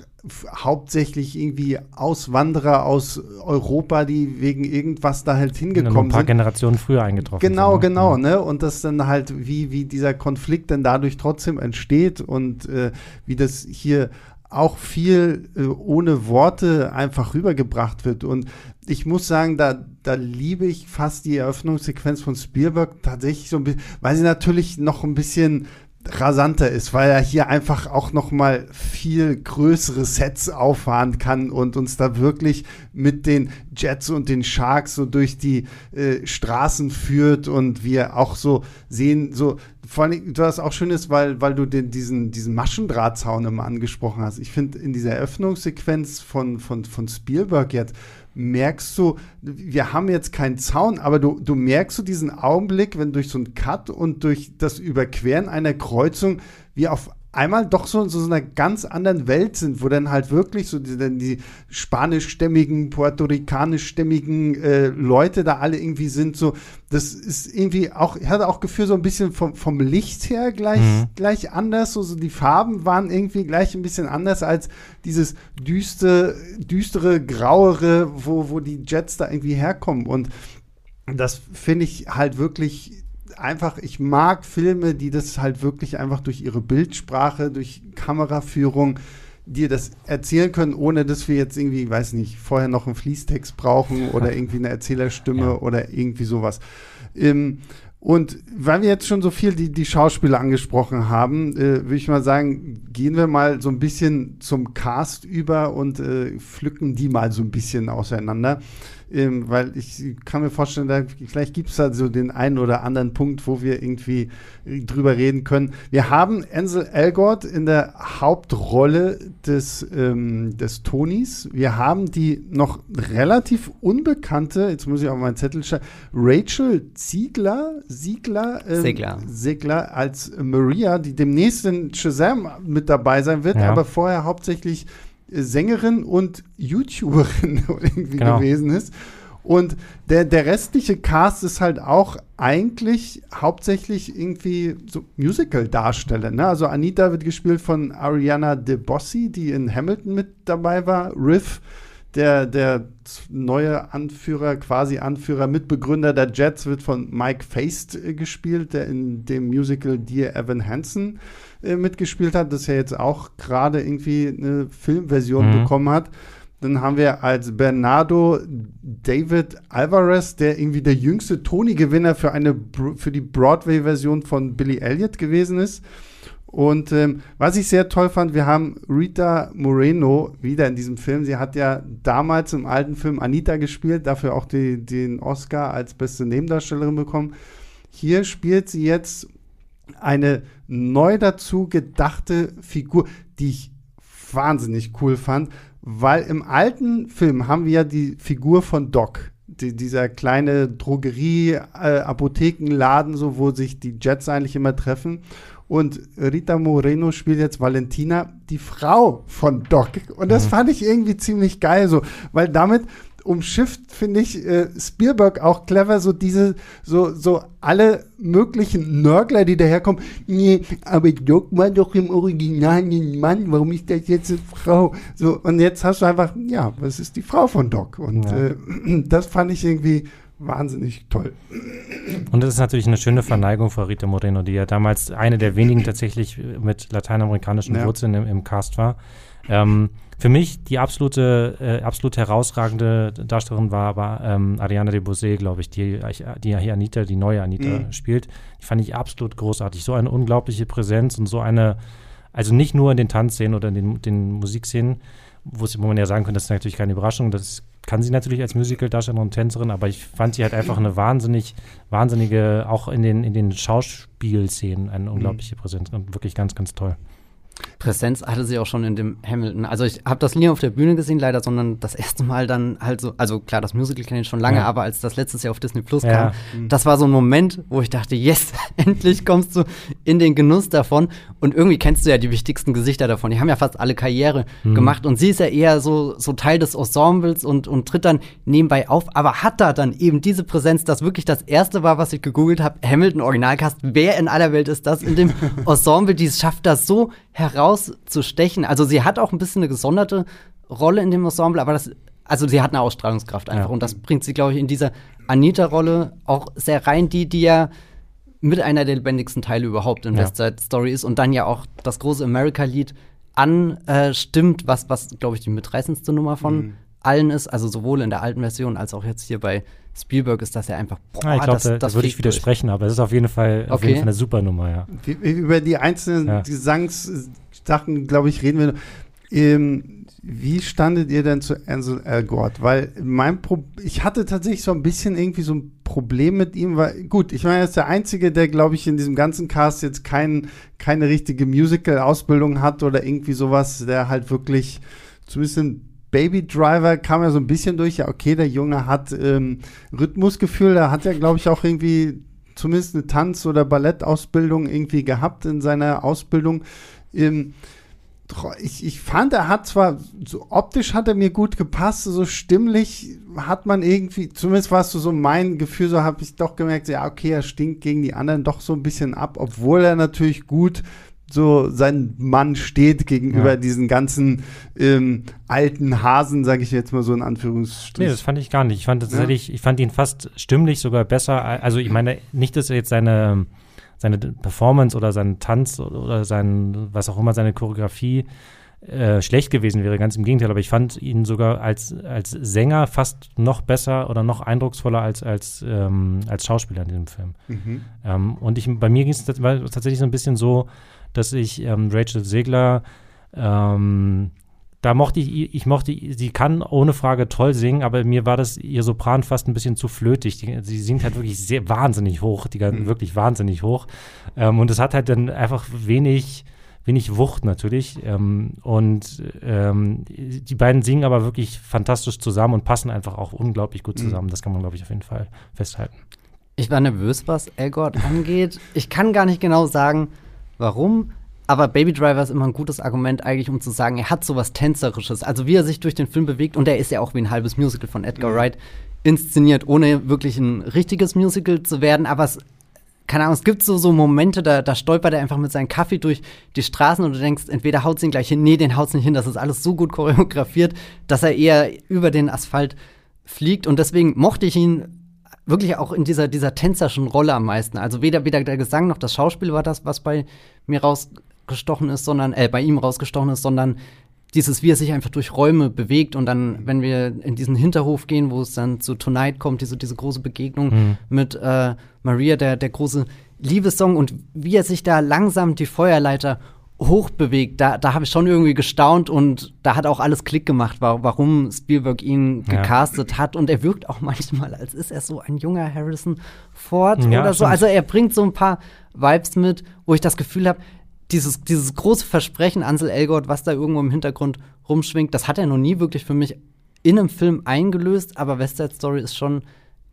hauptsächlich irgendwie Auswanderer aus Europa, die wegen irgendwas da halt Nur ein hingekommen paar sind. Generationen früher eingetroffen Genau, sind. ne? genau, ne? Und das dann halt, wie, wie dieser Konflikt dann dadurch trotzdem entsteht und äh, wie das hier auch viel äh, ohne Worte einfach rübergebracht wird. Und ich muss sagen, da, da liebe ich fast die Eröffnungssequenz von Spielberg tatsächlich so ein bisschen, weil sie natürlich noch ein bisschen rasanter ist, weil er hier einfach auch noch mal viel größere Sets auffahren kann und uns da wirklich mit den Jets und den Sharks so durch die äh, Straßen führt und wir auch so sehen, so vor allem, was auch schön ist, weil, weil du den, diesen, diesen Maschendrahtzaun immer angesprochen hast. Ich finde, in dieser Eröffnungssequenz von, von, von Spielberg jetzt merkst du, wir haben jetzt keinen Zaun, aber du, du merkst du diesen Augenblick, wenn durch so einen Cut und durch das Überqueren einer Kreuzung wir auf einmal doch so in so einer ganz anderen Welt sind, wo dann halt wirklich so die, die spanischstämmigen, puerto-ricanischstämmigen äh, Leute da alle irgendwie sind, so, das ist irgendwie auch, ich hatte auch Gefühl so ein bisschen vom, vom Licht her gleich, Mhm. gleich anders, so, so die Farben waren irgendwie gleich ein bisschen anders als dieses düste, düstere, grauere, wo, wo die Jets da irgendwie herkommen und das finde ich halt wirklich einfach, ich mag Filme, die das halt wirklich einfach durch ihre Bildsprache, durch Kameraführung, dir das erzählen können, ohne dass wir jetzt irgendwie, weiß nicht, vorher noch einen Fließtext brauchen oder irgendwie eine Erzählerstimme Ja. oder irgendwie sowas. Ähm, und weil wir jetzt schon so viel die, die Schauspieler angesprochen haben, äh, würde ich mal sagen, gehen wir mal so ein bisschen zum Cast über und äh, pflücken die mal so ein bisschen auseinander. Ähm, weil ich kann mir vorstellen, da, vielleicht gibt es da so den einen oder anderen Punkt, wo wir irgendwie äh, drüber reden können. Wir haben Ansel Elgort in der Hauptrolle des, ähm, des Tonys. Wir haben die noch relativ unbekannte, jetzt muss ich auf meinen Zettel schauen, Rachel Ziegler, Siegler, ähm, Segler. Segler als Maria, die demnächst in Shazam mit dabei sein wird, Ja. aber vorher hauptsächlich Sängerin und YouTuberin irgendwie Genau. gewesen ist. Und der, der restliche Cast ist halt auch eigentlich hauptsächlich irgendwie so Musical-Darsteller. Ne? Also Anita wird gespielt von Ariana DeBossi, die in Hamilton mit dabei war. Riff, der, der neue Anführer, quasi Anführer, Mitbegründer der Jets, wird von Mike Feist äh, gespielt, der in dem Musical Dear Evan Hansen äh, mitgespielt hat, das ja jetzt auch gerade irgendwie eine Filmversion Mhm. bekommen hat. Dann haben wir als Bernardo David Alvarez, der irgendwie der jüngste Tony-Gewinner für, eine für die Broadway-Version von Billy Elliot gewesen ist. Und ähm, was ich sehr toll fand, wir haben Rita Moreno wieder in diesem Film. Sie hat ja damals im alten Film Anita gespielt, dafür auch die, den Oscar als beste Nebendarstellerin bekommen. Hier spielt sie jetzt eine neu dazu gedachte Figur, die ich wahnsinnig cool fand, weil im alten Film haben wir ja die Figur von Doc, die, dieser kleine Drogerie-Apothekenladen, äh, so wo sich die Jets eigentlich immer treffen. Und Rita Moreno spielt jetzt Valentina, die Frau von Doc. Und das mhm. fand ich irgendwie ziemlich geil, so, weil damit umschifft, finde ich, äh, Spielberg auch clever, so diese, so, so alle möglichen Nörgler, die daherkommen. Nee, aber Doc war doch im Original ein Mann, warum ist das jetzt eine Frau? So, und jetzt hast du einfach, ja, was ist die Frau von Doc? Und ja. äh, das fand ich irgendwie wahnsinnig toll. Und das ist natürlich eine schöne Verneigung vor Rita Moreno, die ja damals eine der wenigen tatsächlich mit lateinamerikanischen ja. Wurzeln im, im, Cast war. Ähm, für mich die absolute, äh, absolut herausragende Darstellerin war aber ähm, Ariana de Bosé, glaube ich, die, die hier Anita, die neue Anita mhm. spielt. Die fand ich absolut großartig. So eine unglaubliche Präsenz und so eine, also nicht nur in den Tanzszenen oder in den, den Musikszenen, wo man ja sagen könnte, das ist natürlich keine Überraschung, das kann sie natürlich als Musical-Darstellerin und Tänzerin, aber ich fand sie halt einfach eine wahnsinnig, wahnsinnige, auch in den, in den Schauspielszenen eine mhm. unglaubliche Präsenz und wirklich ganz, ganz toll. Präsenz hatte sie auch schon in dem Hamilton. Also ich habe das nie auf der Bühne gesehen, leider, sondern das erste Mal dann halt so, also klar, das Musical kenne ich schon lange, ja. aber als das letztes Jahr auf Disney Plus ja. kam, mhm. das war so ein Moment, wo ich dachte, yes, endlich kommst du in den Genuss davon. Und irgendwie kennst du ja die wichtigsten Gesichter davon. Die haben ja fast alle Karriere mhm. gemacht und sie ist ja eher so, so Teil des Ensembles und, und tritt dann nebenbei auf, aber hat da dann eben diese Präsenz, das wirklich das erste war, was ich gegoogelt habe, Hamilton Originalcast. Wer in aller Welt ist das in dem Ensemble, die schafft das so herauszustechen. Also sie hat auch ein bisschen eine gesonderte Rolle in dem Ensemble, aber das, also sie hat eine Ausstrahlungskraft einfach. Ja. Und das bringt sie, glaube ich, in dieser Anita-Rolle auch sehr rein, die, die ja mit einer der lebendigsten Teile überhaupt in ja. West Side Story ist und dann ja auch das große America-Lied anstimmt, was, was glaube ich, die mitreißendste Nummer von mhm. allen ist. Also sowohl in der alten Version als auch jetzt hier bei Spielberg ist das ja einfach. Boah, ja, ich glaube, da, das würde ich widersprechen, durch. aber es ist auf jeden Fall, okay. auf jeden Fall eine super Nummer, ja. Über die einzelnen ja. Gesangssachen, glaube ich, reden wir. Ähm, wie standet ihr denn zu Ansel Elgort? Weil mein Pro ich hatte tatsächlich so ein bisschen irgendwie so ein Problem mit ihm, weil gut, ich meine, er ist der Einzige, der, glaube ich, in diesem ganzen Cast jetzt kein, keine richtige Musical-Ausbildung hat oder irgendwie sowas, der halt wirklich zumindest in Baby Driver kam ja so ein bisschen durch, ja, okay, der Junge hat ähm, Rhythmusgefühl, da hat er, glaube ich, auch irgendwie zumindest eine Tanz- oder Ballettausbildung irgendwie gehabt in seiner Ausbildung. Ähm, ich, ich fand, er hat zwar, so optisch hat er mir gut gepasst, so stimmlich hat man irgendwie, zumindest war es so mein Gefühl, so habe ich doch gemerkt, ja, okay, er stinkt gegen die anderen doch so ein bisschen ab, obwohl er natürlich gut so sein Mann steht gegenüber ja. diesen ganzen ähm, alten Hasen, sage ich jetzt mal so in Anführungsstrichen. Nee, das fand ich gar nicht. Ich fand tatsächlich, ja? ich fand ihn fast stimmlich sogar besser. Also ich meine, nicht, dass er jetzt seine, seine Performance oder seinen Tanz oder sein, was auch immer, seine Choreografie äh, schlecht gewesen wäre, ganz im Gegenteil, aber ich fand ihn sogar als, als Sänger fast noch besser oder noch eindrucksvoller als, als, ähm, als Schauspieler in diesem Film. Mhm. Ähm, und ich, bei mir ging es tatsächlich so ein bisschen so, dass ich ähm, Rachel Segler ähm, da mochte ich, ich mochte, sie kann ohne Frage toll singen, aber mir war das ihr Sopran fast ein bisschen zu flötig. Die, sie singt halt wirklich sehr wahnsinnig hoch, die, mhm. wirklich wahnsinnig hoch. Ähm, und es hat halt dann einfach wenig, wenig Wucht natürlich. Ähm, und ähm, die beiden singen aber wirklich fantastisch zusammen und passen einfach auch unglaublich gut mhm. zusammen. Mhm. Das kann man, glaube ich, auf jeden Fall festhalten. Ich war nervös, was Elgort angeht. Ich kann gar nicht genau sagen, warum. Aber Baby Driver ist immer ein gutes Argument eigentlich, um zu sagen, er hat sowas Tänzerisches. Also wie er sich durch den Film bewegt und er ist ja auch wie ein halbes Musical von Edgar Wright inszeniert, ohne wirklich ein richtiges Musical zu werden. Aber es, keine Ahnung, es gibt so, so Momente, da, da stolpert er einfach mit seinem Kaffee durch die Straßen und du denkst, entweder haut ihn gleich hin, nee, den haut's nicht hin. Das ist alles so gut choreografiert, dass er eher über den Asphalt fliegt. Und deswegen mochte ich ihn wirklich auch in dieser, dieser tänzerischen Rolle am meisten. Also weder, weder der Gesang noch das Schauspiel war das, was bei mir rausgestochen ist, sondern, äh, bei ihm rausgestochen ist, sondern dieses, wie er sich einfach durch Räume bewegt und dann, wenn wir in diesen Hinterhof gehen, wo es dann zu Tonight kommt, diese, diese große Begegnung mhm. mit äh, Maria, der, der große Liebessong und wie er sich da langsam die Feuerleiter hochbewegt, da, da habe ich schon irgendwie gestaunt und da hat auch alles Klick gemacht, warum Spielberg ihn ja. gecastet hat. Und er wirkt auch manchmal, als ist er so ein junger Harrison Ford ja, oder so. Stimmt. Also er bringt so ein paar Vibes mit, wo ich das Gefühl habe, dieses, dieses große Versprechen, Ansel Elgort, was da irgendwo im Hintergrund rumschwingt, das hat er noch nie wirklich für mich in einem Film eingelöst, aber West Side Story ist schon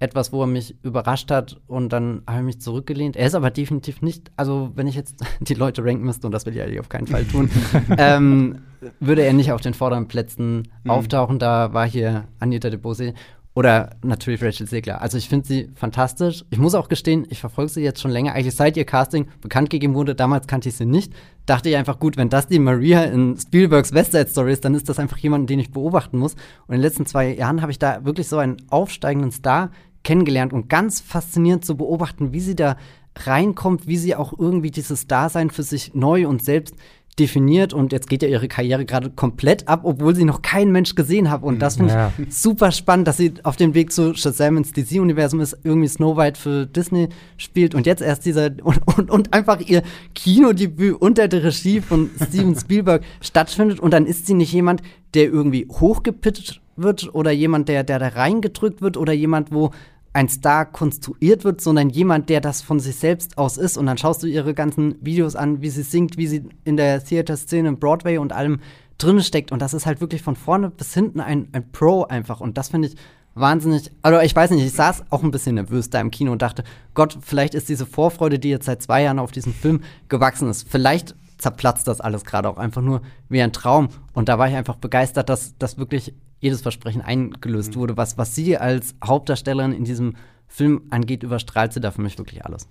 etwas, wo er mich überrascht hat und dann habe ich mich zurückgelehnt. Er ist aber definitiv nicht, also wenn ich jetzt die Leute ranken müsste, und das will ich eigentlich auf keinen Fall tun, ähm, würde er nicht auf den vorderen Plätzen mhm. auftauchen. Da war hier Anita de Bose oder natürlich Rachel Segler. Also ich finde sie fantastisch. Ich muss auch gestehen, ich verfolge sie jetzt schon länger. Eigentlich seit ihr Casting bekannt gegeben wurde, damals kannte ich sie nicht. Dachte ich einfach, gut, wenn das die Maria in Spielbergs West Side Story ist, dann ist das einfach jemand, den ich beobachten muss. Und in den letzten zwei Jahren habe ich da wirklich so einen aufsteigenden Star kennengelernt und ganz faszinierend zu beobachten, wie sie da reinkommt, wie sie auch irgendwie dieses Dasein für sich neu und selbst definiert und jetzt geht ja ihre Karriere gerade komplett ab, obwohl sie noch kein Mensch gesehen hat und das finde ja. ich super spannend, dass sie auf dem Weg zu Shazam ins DC-Universum ist, irgendwie Snow White für Disney spielt und jetzt erst dieser und, und, und einfach ihr Kinodebüt unter der Regie von Steven Spielberg stattfindet und dann ist sie nicht jemand, der irgendwie hochgepitcht wird oder jemand, der, der da reingedrückt wird oder jemand, wo ein Star konstruiert wird, sondern jemand, der das von sich selbst aus ist. Und dann schaust du ihre ganzen Videos an, wie sie singt, wie sie in der Theater-Szene, im Broadway und allem drin steckt. Und das ist halt wirklich von vorne bis hinten ein, ein Pro einfach. Und das finde ich wahnsinnig. Also ich weiß nicht, ich saß auch ein bisschen nervös da im Kino und dachte, Gott, vielleicht ist diese Vorfreude, die jetzt seit zwei Jahren auf diesen Film gewachsen ist, vielleicht zerplatzt das alles gerade auch einfach nur wie ein Traum. Und da war ich einfach begeistert, dass das wirklich jedes Versprechen eingelöst mhm. wurde. Was, was sie als Hauptdarstellerin in diesem Film angeht, überstrahlt sie da für mich wirklich alles.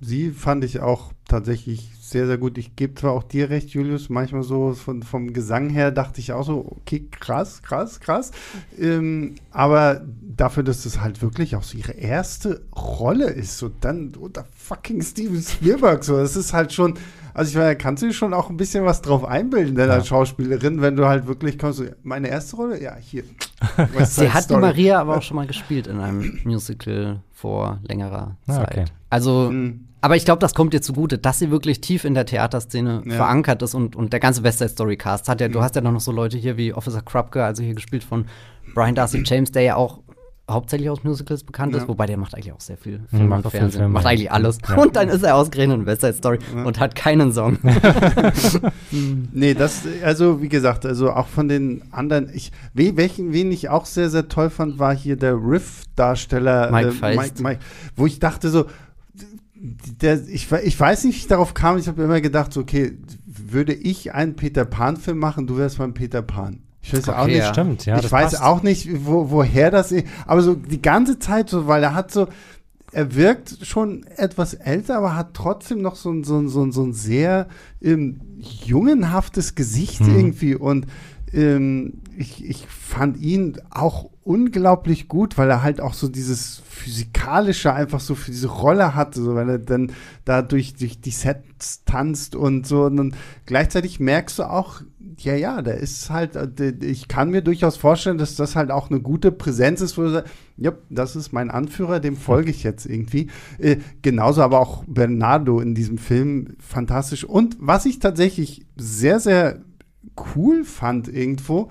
Sie fand ich auch tatsächlich sehr, sehr gut. Ich gebe zwar auch dir recht, Julius, manchmal so von, vom Gesang her dachte ich auch so, okay, krass, krass, krass. Ähm, aber dafür, dass das halt wirklich auch so ihre erste Rolle ist, so dann unter fucking Steven Spielberg, so, das ist halt schon, also ich meine, kannst du dir schon auch ein bisschen was drauf einbilden, denn ja. als Schauspielerin, wenn du halt wirklich kommst, meine erste Rolle, ja, hier. Sie hat die Maria aber auch schon mal gespielt in einem Musical vor längerer ah, Zeit. Okay. Also mhm. Aber ich glaube, das kommt dir zugute, dass sie wirklich tief in der Theaterszene ja. verankert ist und, und der ganze West Side Story Cast hat ja, mhm. du hast ja noch so Leute hier wie Officer Krupke, also hier gespielt von Brian Darcy James, der ja auch hauptsächlich aus Musicals bekannt ja. ist, wobei der macht eigentlich auch sehr viel Film mhm, und Fernsehen, Film, macht eigentlich alles. Ja. Und dann ist er ausgerechnet in West Side Story ja. und hat keinen Song. nee, das, also wie gesagt, also auch von den anderen, ich, welchen, wen ich auch sehr, sehr toll fand, war hier der Riff-Darsteller Mike, äh, Mike, Mike, wo ich dachte so, der, ich, ich weiß nicht, wie ich darauf kam, ich habe immer gedacht, so, okay, würde ich einen Peter Pan-Film machen, du wärst mein Peter Pan. Ich weiß okay, auch nicht. Ja. Stimmt, ja. Ich weiß passt. auch nicht, wo, woher das ist. Aber so die ganze Zeit so, weil er hat so, er wirkt schon etwas älter, aber hat trotzdem noch so ein, so ein, so ein, so ein sehr ähm, jungenhaftes Gesicht hm. irgendwie. Und ähm, ich, ich fand ihn auch unglaublich gut, weil er halt auch so dieses physikalische einfach so für diese Rolle hatte, so weil er dann da durch, durch die Sets tanzt und so. Und dann gleichzeitig merkst du auch, ja, ja, der ist halt, äh, ich kann mir durchaus vorstellen, dass das halt auch eine gute Präsenz ist, wo du sagst, ja, das ist mein Anführer, dem folge ich jetzt irgendwie. Äh, genauso aber auch Bernardo in diesem Film, fantastisch. Und was ich tatsächlich sehr, sehr cool fand irgendwo,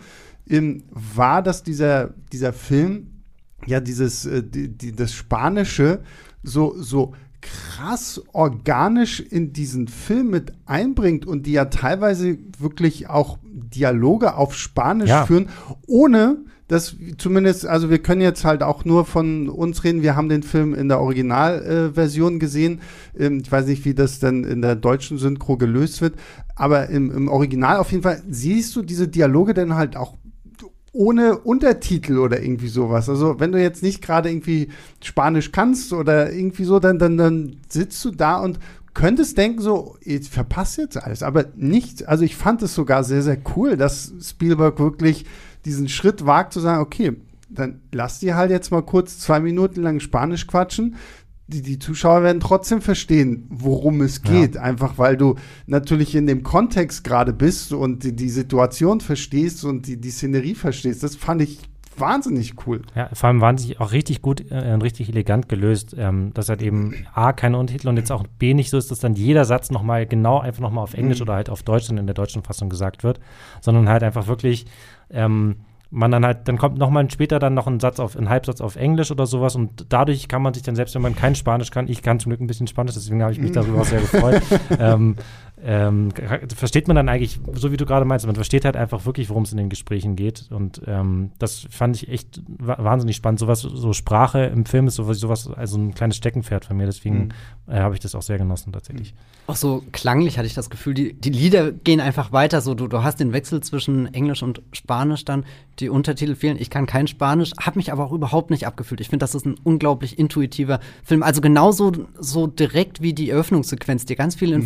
ähm, war, dass dieser, dieser Film ja dieses, äh, die, die, das Spanische so, so krass organisch in diesen Film mit einbringt und die ja teilweise wirklich auch Dialoge auf Spanisch ja. führen, ohne dass zumindest, also wir können jetzt halt auch nur von uns reden. Wir haben den Film in der Originalversion äh, gesehen. Ähm, ich weiß nicht, wie das dann in der deutschen Synchro gelöst wird, aber im, im Original auf jeden Fall siehst du diese Dialoge dann halt auch ohne Untertitel oder irgendwie sowas. Also wenn du jetzt nicht gerade irgendwie Spanisch kannst oder irgendwie so, dann, dann, dann sitzt du da und könntest denken, so, ich verpasse jetzt alles. Aber nicht, also ich fand es sogar sehr, sehr cool, dass Spielberg wirklich diesen Schritt wagt zu sagen, okay, dann lass die halt jetzt mal kurz zwei Minuten lang Spanisch quatschen. Die, die Zuschauer werden trotzdem verstehen, worum es geht. Ja. Einfach weil du natürlich in dem Kontext gerade bist und die, die Situation verstehst und die, die Szenerie verstehst. Das fand ich wahnsinnig cool. Ja, vor allem wahnsinnig auch richtig gut äh, und richtig elegant gelöst, ähm, dass halt eben A, keine Untertitel und jetzt auch B nicht so ist, dass dann jeder Satz nochmal genau einfach nochmal auf Englisch mhm. oder halt auf Deutsch dann in der deutschen Fassung gesagt wird, sondern halt einfach wirklich ähm, man dann halt, dann kommt nochmal später dann noch ein Satz auf, ein Halbsatz auf Englisch oder sowas und dadurch kann man sich dann, selbst wenn man kein Spanisch kann, ich kann zum Glück ein bisschen Spanisch, deswegen habe ich mich darüber auch sehr gefreut, ähm, ähm, versteht man dann eigentlich, so wie du gerade meinst, man versteht halt einfach wirklich, worum es in den Gesprächen geht. Und ähm, das fand ich echt wahnsinnig spannend. Sowas, so Sprache im Film ist sowas, sowas also ein kleines Steckenpferd von mir. Deswegen mhm. äh, habe ich das auch sehr genossen tatsächlich. Auch so klanglich hatte ich das Gefühl, die, die Lieder gehen einfach weiter. So, du, du hast den Wechsel zwischen Englisch und Spanisch dann, die Untertitel fehlen. Ich kann kein Spanisch, habe mich aber auch überhaupt nicht abgefühlt. Ich finde, das ist ein unglaublich intuitiver Film. Also genauso so direkt wie die Eröffnungssequenz, die ganz viele mhm.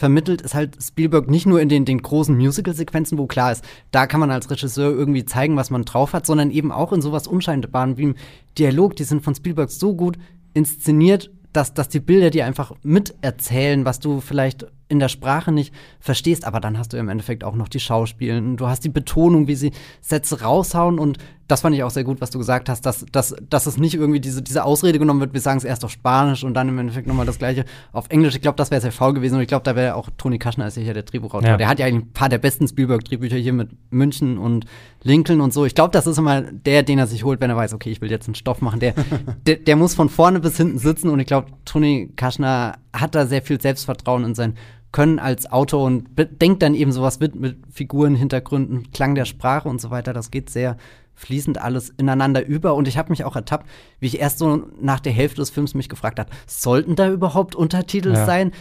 Vermittelt, ist halt Spielberg nicht nur in den, den großen Musical-Sequenzen, wo klar ist, da kann man als Regisseur irgendwie zeigen, was man drauf hat, sondern eben auch in sowas Unscheinbaren wie im Dialog. Die sind von Spielberg so gut inszeniert, dass, dass die Bilder dir einfach miterzählen, was du vielleicht in der Sprache nicht verstehst, aber dann hast du im Endeffekt auch noch die Schauspielen. Du hast die Betonung, wie sie Sätze raushauen und das fand ich auch sehr gut, was du gesagt hast, dass, dass, dass es nicht irgendwie diese, diese Ausrede genommen wird, wir sagen es erst auf Spanisch und dann im Endeffekt nochmal das gleiche auf Englisch. Ich glaube, das wäre sehr faul gewesen und ich glaube, da wäre auch Toni Kaschner ist ja der Drehbuchautor. Ja. Der hat ja eigentlich ein paar der besten Spielberg-Drehbücher hier mit München und Lincoln und so. Ich glaube, das ist immer der, den er sich holt, wenn er weiß, okay, ich will jetzt einen Stoff machen. Der, der, der muss von vorne bis hinten sitzen und ich glaube, Toni Kaschner hat da sehr viel Selbstvertrauen in sein können als Autor und denkt dann eben sowas mit, mit Figuren, Hintergründen, Klang der Sprache und so weiter. Das geht sehr fließend alles ineinander über. Und ich habe mich auch ertappt, wie ich erst so nach der Hälfte des Films mich gefragt habe, sollten da überhaupt Untertitel ja. sein?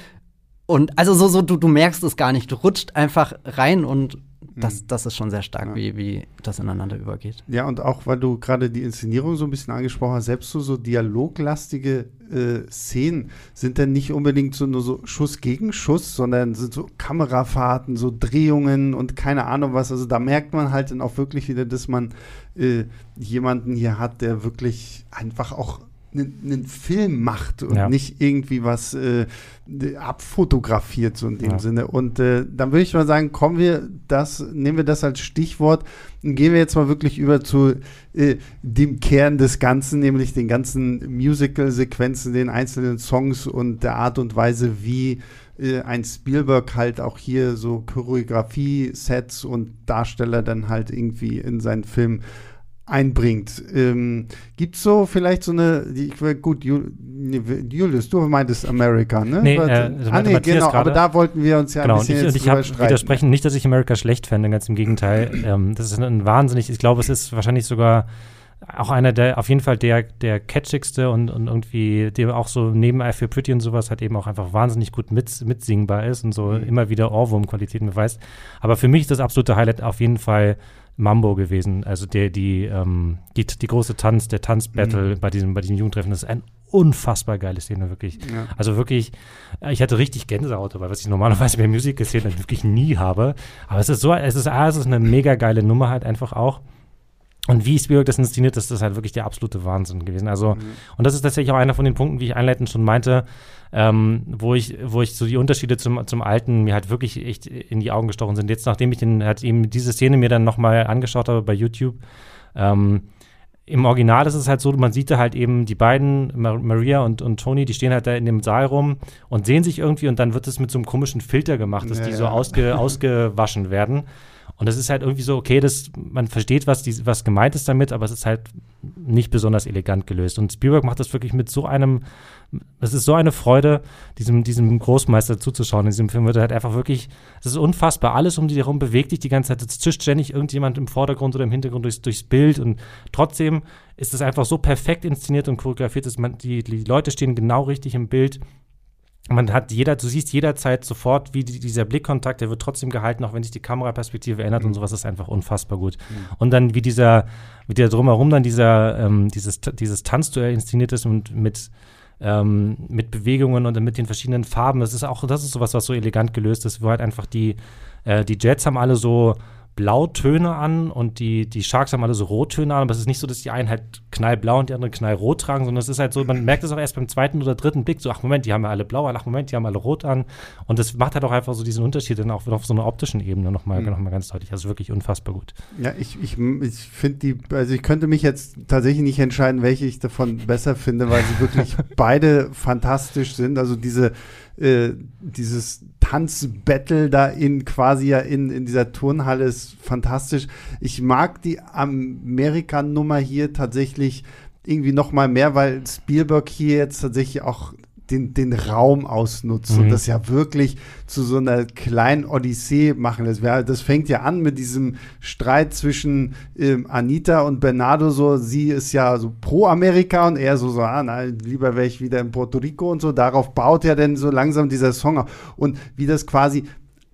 Und also so, so du, du merkst es gar nicht. Du rutscht einfach rein und das, mhm. das ist schon sehr stark, ja. wie, wie das ineinander übergeht. Ja, und auch, weil du gerade die Inszenierung so ein bisschen angesprochen hast, selbst so, so dialoglastige äh, Szenen sind dann nicht unbedingt so nur so Schuss gegen Schuss, sondern sind so Kamerafahrten, so Drehungen und keine Ahnung was. Also da merkt man halt dann auch wirklich wieder, dass man äh, jemanden hier hat, der wirklich einfach auch einen Film macht und ja. nicht irgendwie was äh, abfotografiert, so in dem ja. Sinne. Und äh, dann würde ich mal sagen, kommen wir das, nehmen wir das als Stichwort und gehen wir jetzt mal wirklich über zu äh, dem Kern des Ganzen, nämlich den ganzen Musical-Sequenzen, den einzelnen Songs und der Art und Weise, wie äh, ein Spielberg halt auch hier so Choreografie-Sets und Darsteller dann halt irgendwie in seinen Film einbringt. Ähm, Gibt es so vielleicht so eine, ich, gut, Julius, du meintest Amerika, ne? Nee, äh, ah, nee genau, aber da wollten wir uns ja genau, ein bisschen und ich, und ich widersprechen, nicht, dass ich Amerika schlecht fände, ganz im Gegenteil. ähm, das ist ein wahnsinnig, ich glaube, es ist wahrscheinlich sogar auch einer der, auf jeden Fall der, der catchigste und, und irgendwie, der auch so neben I Feel Pretty und sowas halt eben auch einfach wahnsinnig gut mit, mitsingbar ist und so mhm. immer wieder Ohrwurm-Qualitäten beweist. Aber für mich ist das absolute Highlight auf jeden Fall Mambo gewesen. Also der, die, ähm, die, die große Tanz, der Tanzbattle mhm. bei diesem, bei diesem Jugendtreffen, das ist ein unfassbar geile Szene, wirklich. Ja. Also wirklich, äh, ich hatte richtig Gänsehaut dabei, was ich normalerweise bei Musical-Szenen wirklich nie habe. Aber es ist so, es ist, ah, es ist eine mega geile Nummer halt einfach auch. Und wie Spielberg das inszeniert, ist das halt wirklich der absolute Wahnsinn gewesen. Also, mhm. und das ist tatsächlich auch einer von den Punkten, wie ich einleitend schon meinte, ähm, wo ich, wo ich so die Unterschiede zum, zum Alten mir halt wirklich echt in die Augen gestochen sind. Jetzt, nachdem ich den, halt eben diese Szene mir dann nochmal angeschaut habe bei YouTube, ähm, im Original ist es halt so, man sieht da halt eben die beiden, Maria und, und Tony, die stehen halt da in dem Saal rum und sehen sich irgendwie und dann wird es mit so einem komischen Filter gemacht, dass ja, die so ausge, ausgewaschen werden. Und das ist halt irgendwie so, okay, das, man versteht, was, die, was gemeint ist damit, aber es ist halt nicht besonders elegant gelöst. Und Spielberg macht das wirklich mit so einem, es ist so eine Freude, diesem, diesem Großmeister zuzuschauen. In diesem Film wird halt einfach wirklich, es ist unfassbar. Alles um die herum bewegt sich die ganze Zeit. Es zischt ständig irgendjemand im Vordergrund oder im Hintergrund durchs, durchs Bild. Und trotzdem ist es einfach so perfekt inszeniert und choreografiert, dass man, die, die Leute stehen genau richtig im Bild man hat jeder, du siehst jederzeit sofort, wie die, dieser Blickkontakt, der wird trotzdem gehalten, auch wenn sich die Kameraperspektive ändert mhm. und sowas ist einfach unfassbar gut. Mhm. Und dann wie dieser, wie der drumherum dann dieser, ähm, dieses, dieses Tanzduell inszeniert ist und mit, ähm, mit Bewegungen und mit den verschiedenen Farben. Das ist auch, das ist sowas, was so elegant gelöst ist, wo halt einfach die, äh, die Jets haben alle so Blautöne an und die, die Sharks haben alle so Rottöne an, aber es ist nicht so, dass die einen halt knallblau und die anderen knallrot tragen, sondern es ist halt so, man merkt es auch erst beim zweiten oder dritten Blick, so, ach Moment, die haben ja alle blau an, ach Moment, die haben alle rot an. Und das macht halt auch einfach so diesen Unterschied dann auch auf so einer optischen Ebene nochmal mhm. noch mal ganz deutlich. Also wirklich unfassbar gut. Ja, ich, ich, ich finde die, also ich könnte mich jetzt tatsächlich nicht entscheiden, welche ich davon besser finde, weil sie wirklich beide fantastisch sind. Also diese äh, dieses Tanzbattle da in quasi ja in, in dieser Turnhalle ist fantastisch. Ich mag die Amerika-Nummer hier tatsächlich irgendwie noch mal mehr, weil Spielberg hier jetzt tatsächlich auch den, den Raum ausnutzt mhm. und das ja wirklich zu so einer kleinen Odyssee machen. Das, wär, das fängt ja an mit diesem Streit zwischen ähm, Anita und Bernardo. So, sie ist ja so pro Amerika und er so, so ah, nein, lieber wäre ich wieder in Puerto Rico und so. Darauf baut ja dann so langsam dieser Song auf. Und wie das quasi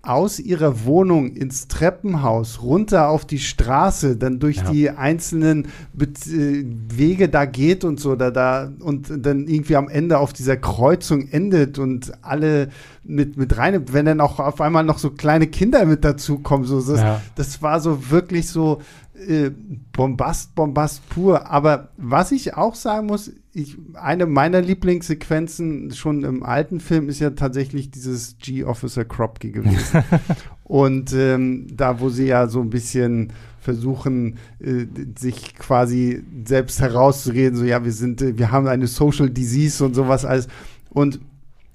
aus ihrer Wohnung ins Treppenhaus, runter auf die Straße, dann durch ja. die einzelnen Be äh, Wege da geht und so, da, da, und dann irgendwie am Ende auf dieser Kreuzung endet und alle mit, mit rein, wenn dann auch auf einmal noch so kleine Kinder mit dazukommen, so, das, ja. das war so wirklich so, äh, Bombast, Bombast pur. Aber was ich auch sagen muss, ich, eine meiner Lieblingssequenzen schon im alten Film ist ja tatsächlich dieses G-Officer Kropke gewesen. Und ähm, da, wo sie ja so ein bisschen versuchen, äh, sich quasi selbst herauszureden, so ja, wir sind, äh, wir haben eine Social Disease und sowas alles. Und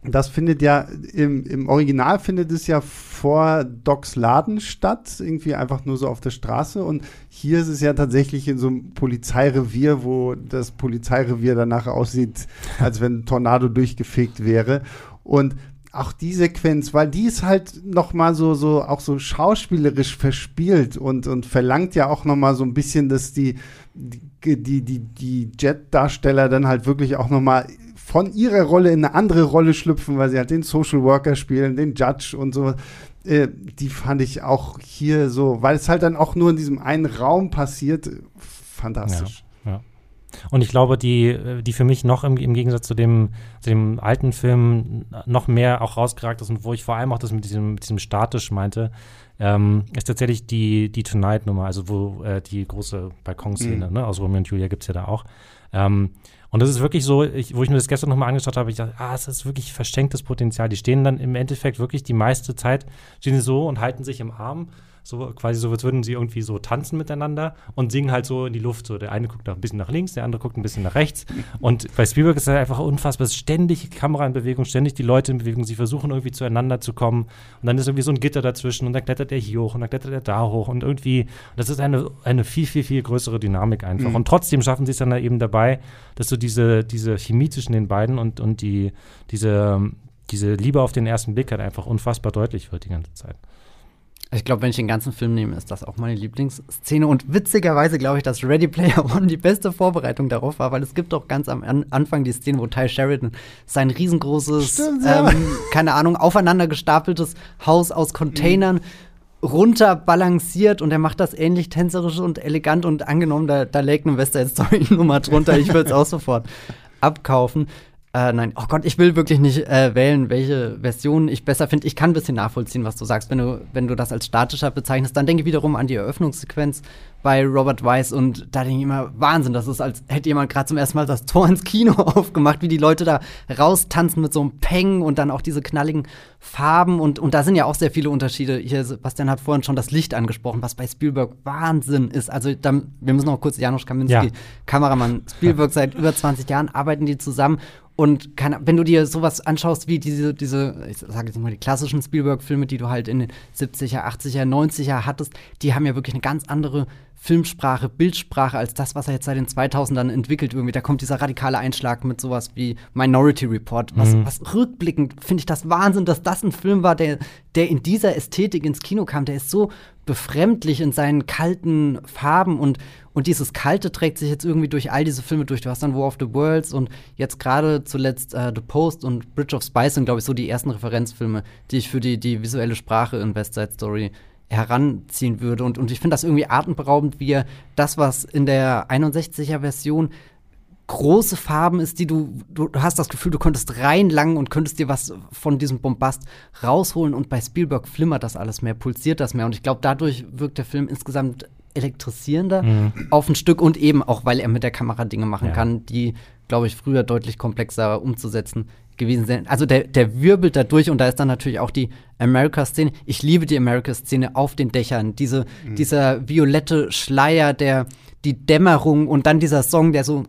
das findet ja im, im Original findet es ja vor Docs Laden statt, irgendwie einfach nur so auf der Straße. Und hier ist es ja tatsächlich in so einem Polizeirevier, wo das Polizeirevier danach aussieht, als wenn ein Tornado durchgefegt wäre. Und auch die Sequenz, weil die ist halt noch mal so so auch so schauspielerisch verspielt und und verlangt ja auch noch mal so ein bisschen, dass die die die die, die Jet-Darsteller dann halt wirklich auch noch mal von ihrer Rolle in eine andere Rolle schlüpfen, weil sie halt den Social Worker spielen, den Judge und so. Äh, die fand ich auch hier so, weil es halt dann auch nur in diesem einen Raum passiert, fantastisch. Ja, ja. Und ich glaube, die, die für mich noch im, im Gegensatz zu dem, zu dem alten Film noch mehr auch rausgeragt ist und wo ich vor allem auch das mit diesem, mit diesem statisch meinte, ähm, ist tatsächlich die, die Tonight-Nummer, also wo äh, die große Balkonszene, mhm. ne, aus Romeo und Julia gibt es ja da auch. Ähm, und das ist wirklich so, ich, wo ich mir das gestern nochmal angeschaut habe, ich dachte, ah, es ist wirklich verschenktes Potenzial. Die stehen dann im Endeffekt wirklich die meiste Zeit, stehen sie so und halten sich im Arm so quasi so, als würden sie irgendwie so tanzen miteinander und singen halt so in die Luft. So der eine guckt ein bisschen nach links, der andere guckt ein bisschen nach rechts. Und bei Spielberg ist es einfach unfassbar, es ist ständig die Kamera in Bewegung, ständig die Leute in Bewegung, sie versuchen irgendwie zueinander zu kommen. Und dann ist irgendwie so ein Gitter dazwischen und dann klettert er hier hoch und dann klettert er da hoch und irgendwie, das ist eine, eine viel, viel, viel größere Dynamik einfach. Mhm. Und trotzdem schaffen sie es dann da eben dabei, dass so diese, diese Chemie zwischen den beiden und, und die, diese, diese Liebe auf den ersten Blick halt einfach unfassbar deutlich wird die ganze Zeit. Ich glaube, wenn ich den ganzen Film nehme, ist das auch meine Lieblingsszene. Und witzigerweise glaube ich, dass Ready Player One die beste Vorbereitung darauf war, weil es gibt auch ganz am Anfang die Szene, wo Ty Sheridan sein riesengroßes, Stimmt, ja. ähm, keine Ahnung, aufeinander gestapeltes Haus aus Containern mhm runter balanciert und er macht das ähnlich tänzerisch und elegant und angenommen, da, da legt eine West Side Story Nummer drunter. Ich würde es auch sofort abkaufen. Äh, nein, oh Gott, ich will wirklich nicht äh, wählen, welche Version ich besser finde. Ich kann ein bisschen nachvollziehen, was du sagst. Wenn du, wenn du das als statischer bezeichnest, dann denke ich wiederum an die Eröffnungssequenz bei Robert Weiss und da denke ich immer, Wahnsinn, das ist, als hätte jemand gerade zum ersten Mal das Tor ins Kino aufgemacht, wie die Leute da raustanzen mit so einem Peng und dann auch diese knalligen Farben und, und da sind ja auch sehr viele Unterschiede. Hier, Sebastian hat vorhin schon das Licht angesprochen, was bei Spielberg Wahnsinn ist. Also da, wir müssen noch kurz Janusz Kaminski, ja. Kameramann, Spielberg seit über 20 Jahren arbeiten die zusammen und kann, wenn du dir sowas anschaust wie diese, diese ich sage jetzt mal, die klassischen Spielberg-Filme, die du halt in den 70er, 80er, 90er hattest, die haben ja wirklich eine ganz andere Filmsprache, Bildsprache als das, was er jetzt seit den 2000ern entwickelt. Irgendwie, da kommt dieser radikale Einschlag mit sowas wie Minority Report. Was, mhm. was rückblickend finde ich das Wahnsinn, dass das ein Film war, der, der in dieser Ästhetik ins Kino kam. Der ist so befremdlich in seinen kalten Farben und, und dieses Kalte trägt sich jetzt irgendwie durch all diese Filme durch. Du hast dann War of the Worlds und jetzt gerade zuletzt äh, The Post und Bridge of Spice sind, glaube ich, so die ersten Referenzfilme, die ich für die, die visuelle Sprache in West Side Story heranziehen würde. Und, und ich finde das irgendwie atemberaubend, wie er das, was in der 61er Version große Farben ist, die du, du, du hast das Gefühl, du könntest reinlangen und könntest dir was von diesem Bombast rausholen. Und bei Spielberg flimmert das alles mehr, pulsiert das mehr. Und ich glaube, dadurch wirkt der Film insgesamt elektrisierender mhm. auf ein Stück und eben auch, weil er mit der Kamera Dinge machen ja. kann, die, glaube ich, früher deutlich komplexer umzusetzen gewesen sind. Also der, der wirbelt da durch und da ist dann natürlich auch die America-Szene. Ich liebe die America-Szene auf den Dächern. Diese, mhm. Dieser violette Schleier, der, die Dämmerung und dann dieser Song, der so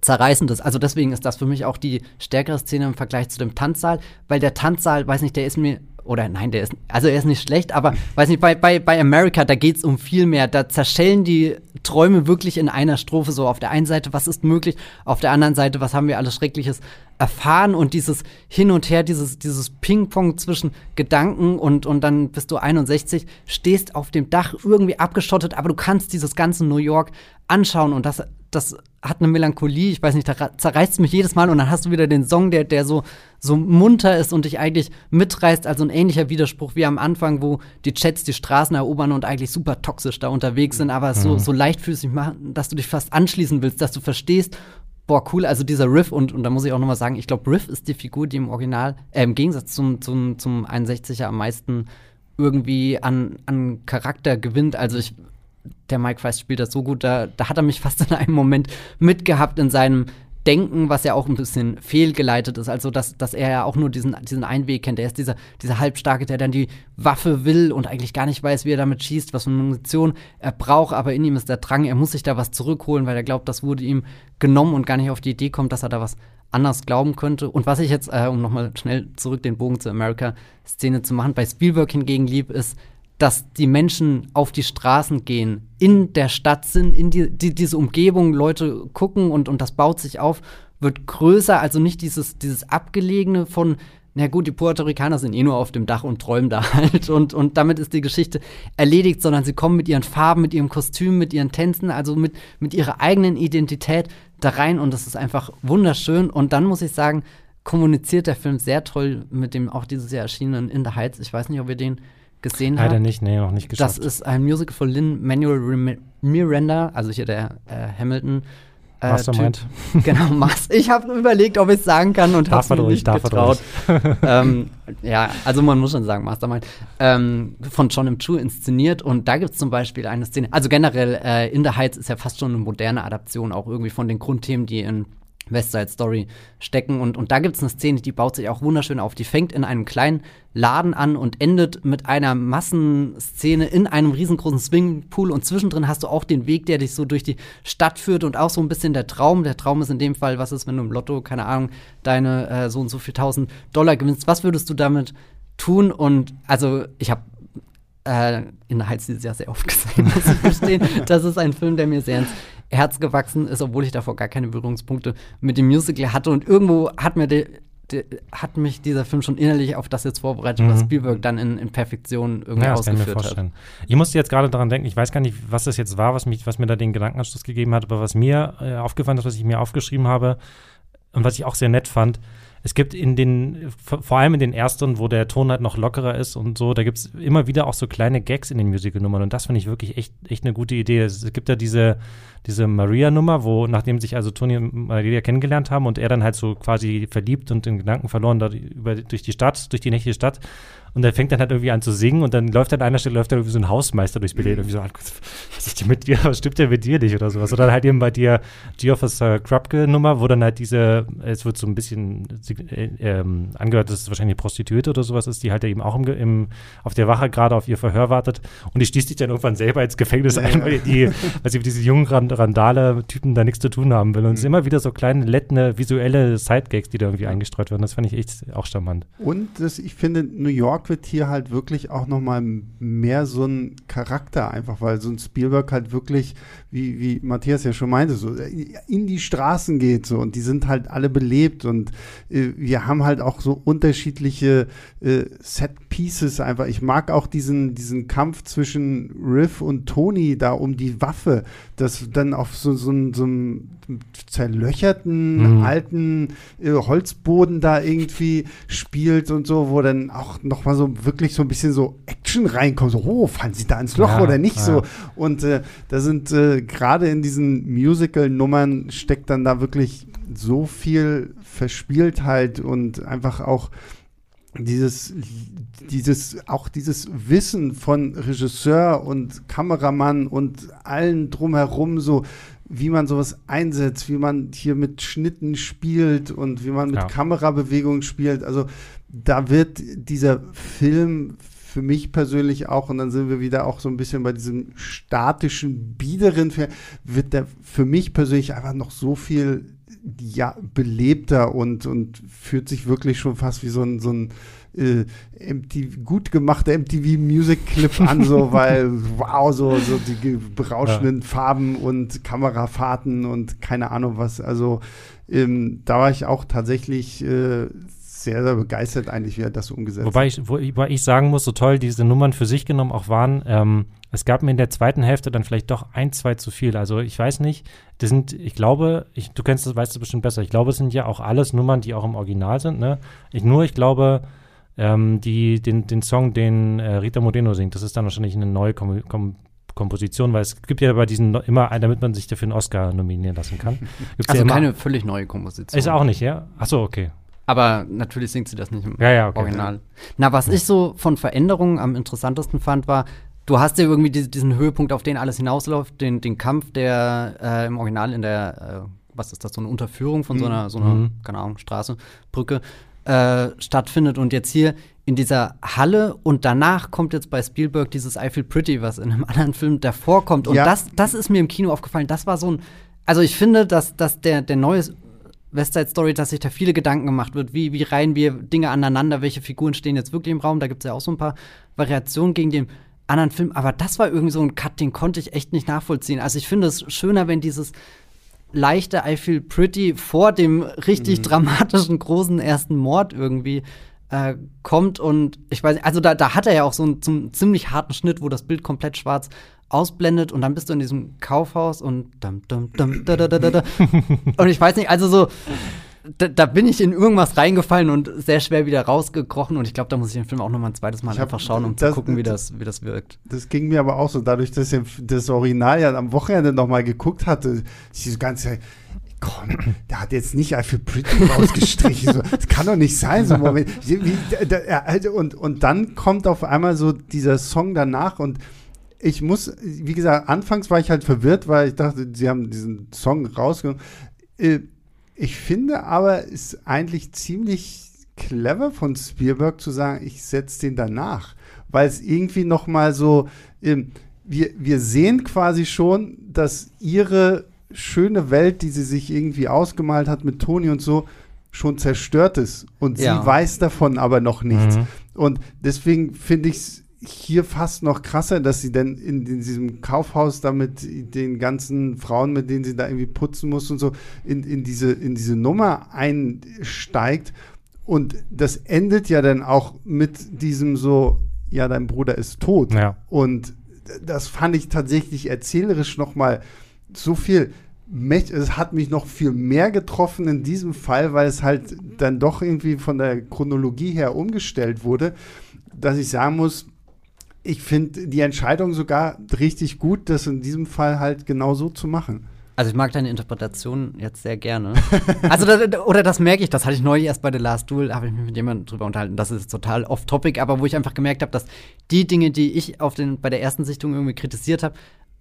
Zerreißendes. Also deswegen ist das für mich auch die stärkere Szene im Vergleich zu dem Tanzsaal, weil der Tanzsaal, weiß nicht, der ist mir oder nein, der ist, also er ist nicht schlecht, aber weiß nicht, bei, bei, bei America, da geht es um viel mehr. Da zerschellen die Träume wirklich in einer Strophe. So auf der einen Seite, was ist möglich, auf der anderen Seite, was haben wir alles Schreckliches erfahren und dieses Hin und Her, dieses, dieses Ping-Pong zwischen Gedanken und, und dann bist du 61, stehst auf dem Dach irgendwie abgeschottet, aber du kannst dieses ganze New York anschauen und das, das hat eine Melancholie, ich weiß nicht, da zerreißt mich jedes Mal und dann hast du wieder den Song, der, der so, so munter ist und dich eigentlich mitreißt, also ein ähnlicher Widerspruch wie am Anfang, wo die Chats die Straßen erobern und eigentlich super toxisch da unterwegs sind, aber es mhm. so, so leichtfüßig machen, dass du dich fast anschließen willst, dass du verstehst, boah, cool, also dieser Riff und, und da muss ich auch nochmal sagen, ich glaube, Riff ist die Figur, die im Original, äh, im Gegensatz zum, zum, zum 61er am meisten irgendwie an, an Charakter gewinnt. Also ich der Mike Weiss spielt das so gut, da, da hat er mich fast in einem Moment mitgehabt in seinem Denken, was ja auch ein bisschen fehlgeleitet ist. Also, dass, dass er ja auch nur diesen, diesen einen Weg kennt. Er ist dieser, dieser Halbstarke, der dann die Waffe will und eigentlich gar nicht weiß, wie er damit schießt, was für Munition er braucht. Aber in ihm ist der Drang, er muss sich da was zurückholen, weil er glaubt, das wurde ihm genommen und gar nicht auf die Idee kommt, dass er da was anders glauben könnte. Und was ich jetzt, äh, um nochmal schnell zurück den Bogen zur America-Szene zu machen, bei Spielberg hingegen lieb, ist, dass die Menschen auf die Straßen gehen, in der Stadt sind, in die, die, diese Umgebung, Leute gucken und, und das baut sich auf, wird größer, also nicht dieses, dieses Abgelegene von, na gut, die Puerto Ricaner sind eh nur auf dem Dach und träumen da halt und, und damit ist die Geschichte erledigt, sondern sie kommen mit ihren Farben, mit ihrem Kostüm, mit ihren Tänzen, also mit, mit ihrer eigenen Identität da rein und das ist einfach wunderschön und dann muss ich sagen, kommuniziert der Film sehr toll mit dem auch dieses Jahr erschienenen In the Heights. Ich weiß nicht, ob ihr den gesehen habe. Leider nicht, nee, noch nicht geschafft. Das ist ein Musical von Lin Manuel Miranda, also hier der äh, Hamilton. Äh, Mastermind. Genau, Mas ich habe überlegt, ob ich es sagen kann und habe es nicht getraut. ähm, ja, also man muss schon sagen, Mastermind. Ähm, von John M. Chu inszeniert und da gibt es zum Beispiel eine Szene, also generell äh, In the Heights ist ja fast schon eine moderne Adaption, auch irgendwie von den Grundthemen, die in West Side Story stecken. Und, und da gibt es eine Szene, die baut sich auch wunderschön auf. Die fängt in einem kleinen Laden an und endet mit einer Massenszene in einem riesengroßen Swingpool. Und zwischendrin hast du auch den Weg, der dich so durch die Stadt führt und auch so ein bisschen der Traum. Der Traum ist in dem Fall, was ist, wenn du im Lotto, keine Ahnung, deine äh, so und so viel tausend Dollar gewinnst. Was würdest du damit tun? Und also, ich habe äh, in der Heiz dieses Jahr sehr oft gesehen, muss ich verstehen. das ist ein Film, der mir sehr ins Herz gewachsen ist, obwohl ich davor gar keine Berührungspunkte mit dem Musical hatte. Und irgendwo hat mir de, de, hat mich dieser Film schon innerlich auf das jetzt vorbereitet, mhm. was Spielberg dann in, in Perfektion irgendwie ja, ausgeführt hat. Ich musste jetzt gerade daran denken, ich weiß gar nicht, was das jetzt war, was, mich, was mir da den Gedankenanschluss gegeben hat, aber was mir äh, aufgefallen ist, was ich mir aufgeschrieben habe und was ich auch sehr nett fand, es gibt in den, vor allem in den ersten, wo der Ton halt noch lockerer ist und so, da gibt es immer wieder auch so kleine Gags in den Musical-Nummern und das finde ich wirklich echt, echt eine gute Idee. Es gibt ja diese, diese Maria-Nummer, wo, nachdem sich also Toni und Maria kennengelernt haben und er dann halt so quasi verliebt und in Gedanken verloren da über, durch die Stadt, durch die nächtige Stadt und er fängt dann halt irgendwie an zu singen und dann läuft er an einer Stelle, läuft er irgendwie so ein Hausmeister durchs Bild. Mhm. Irgendwie so, was ist denn mit dir, was stimmt denn mit dir nicht oder sowas. Oder halt eben bei dir die Officer Krupke-Nummer, wo dann halt diese, es wird so ein bisschen äh, ähm, angehört, dass es wahrscheinlich eine Prostituierte oder sowas ist, die halt eben auch im, im, auf der Wache gerade auf ihr Verhör wartet. Und die schließt sich dann irgendwann selber ins Gefängnis ja. ein, weil die, weil sie mit diesen jungen Randale-Typen da nichts zu tun haben will. Und es sind mhm. immer wieder so kleine, lettene, visuelle Sidegags, die da irgendwie eingestreut werden. Das fand ich echt auch charmant. Und das, ich finde, New York Wird hier halt wirklich auch noch mal mehr so ein Charakter einfach, weil so ein Spielberg halt wirklich, wie, wie Matthias ja schon meinte, so in die Straßen geht so und die sind halt alle belebt und äh, wir haben halt auch so unterschiedliche äh, Set Pieces einfach. Ich mag auch diesen, diesen Kampf zwischen Riff und Tony da um die Waffe, das dann auf so, so, so einem zerlöcherten mhm. alten äh, Holzboden da irgendwie spielt und so, wo dann auch noch mal so wirklich so ein bisschen so Action reinkommt. So, oh, fallen sie da ins Loch Ja, oder nicht ja. so? Und äh, da sind äh, gerade in diesen Musical-Nummern steckt dann da wirklich so viel Verspieltheit und einfach auch dieses, dieses, auch dieses Wissen von Regisseur und Kameramann und allen drumherum, so wie man sowas einsetzt, wie man hier mit Schnitten spielt und wie man mit Ja. Kamerabewegungen spielt. Also da wird dieser Film für mich persönlich auch, und dann sind wir wieder auch so ein bisschen bei diesem statischen, biederen, wird der für mich persönlich einfach noch so viel ja, belebter und, und fühlt sich wirklich schon fast wie so ein, so ein äh, MTV, gut gemachter MTV Music Clip an, so, weil wow, so, so die berauschenden Farben und Kamerafahrten und keine Ahnung was. Also ähm, da war ich auch tatsächlich äh, sehr, sehr begeistert eigentlich, wie er das so umgesetzt Wobei ich, wo, wobei ich sagen muss, so toll diese Nummern für sich genommen auch waren, ähm, es gab mir in der zweiten Hälfte dann vielleicht doch ein, zwei zu viel. Also ich weiß nicht, das sind, ich glaube, ich, du kennst das, weißt du bestimmt besser. Ich glaube, es sind ja auch alles Nummern, die auch im Original sind. Ne? Ich, nur, ich glaube, ähm, die, den, den Song, den äh, Rita Modeno singt, das ist dann wahrscheinlich eine neue Kom Kom Komposition, weil es gibt ja bei diesen immer, einen, damit man sich dafür einen Oscar nominieren lassen kann. Gibt's Also ja immer, keine völlig neue Komposition. Ist auch nicht, ja? Achso, okay. Aber natürlich singt sie das nicht im Ja, ja, okay. Original. Na, was ich so von Veränderungen am interessantesten fand, war, du hast ja irgendwie diese, diesen Höhepunkt, auf den alles hinausläuft, den, den Kampf, der äh, im Original in der, äh, was ist das, so eine Unterführung von so einer, so einer, Mhm. keine Ahnung, Straße, Brücke, äh, stattfindet. Und jetzt hier in dieser Halle und danach kommt jetzt bei Spielberg dieses I Feel Pretty, was in einem anderen Film davor kommt. Und Ja. das, das ist mir im Kino aufgefallen. Das war so ein, also ich finde, dass, dass der, der neue West Side Story, dass sich da viele Gedanken gemacht wird, wie, wie reihen wir Dinge aneinander, welche Figuren stehen jetzt wirklich im Raum. Da gibt es ja auch so ein paar Variationen gegen den anderen Film. Aber das war irgendwie so ein Cut, den konnte ich echt nicht nachvollziehen. Also ich finde es schöner, wenn dieses leichte I Feel Pretty vor dem richtig dramatischen, großen ersten Mord irgendwie äh, kommt. Und ich weiß nicht, also da, da hat er ja auch so einen, so einen ziemlich harten Schnitt, wo das Bild komplett schwarz ausblendet und dann bist du in diesem Kaufhaus und dum, dum, dum, da, da, da, da, und ich weiß nicht, also so da, da bin ich in irgendwas reingefallen und sehr schwer wieder rausgekrochen und ich glaube, da muss ich den Film auch noch mal ein zweites Mal hab- einfach schauen, um das- zu gucken, wie das, wie das wirkt. Das ging mir aber auch so, dadurch, dass ich das Original ja am Wochenende nochmal geguckt hatte, ich so ganz, komm, der hat jetzt nicht Feel Pretty rausgestrichen. so, das kann doch nicht sein, so Moment. Also, und, und dann kommt auf einmal so dieser Song danach und ich muss, wie gesagt, anfangs war ich halt verwirrt, weil ich dachte, sie haben diesen Song rausgenommen. Äh, Ich finde aber, es ist eigentlich ziemlich clever von Spielberg zu sagen, ich setze den danach, weil es irgendwie noch mal so, ähm, wir, wir sehen quasi schon, dass ihre schöne Welt, die sie sich irgendwie ausgemalt hat mit Toni und so, schon zerstört ist und Ja. sie weiß davon aber noch nichts. Mhm. Und deswegen finde ich es hier fast noch krasser, dass sie dann in, in diesem Kaufhaus da mit den ganzen Frauen, mit denen sie da irgendwie putzen muss und so, in, in, diese, in diese Nummer einsteigt. Und das endet ja dann auch mit diesem so, ja, dein Bruder ist tot. Ja. Und das fand ich tatsächlich erzählerisch noch mal so viel es hat mich noch viel mehr getroffen in diesem Fall, weil es halt dann doch irgendwie von der Chronologie her umgestellt wurde, dass ich sagen muss, ich finde die Entscheidung sogar richtig gut, das in diesem Fall halt genau so zu machen. Also ich mag deine Interpretation jetzt sehr gerne. Also da, oder das merke ich, das hatte ich neulich erst bei The Last Duel, habe ich mich mit jemandem drüber unterhalten. Das ist total off-topic, aber wo ich einfach gemerkt habe, dass die Dinge, die ich auf den, bei der ersten Sichtung irgendwie kritisiert habe,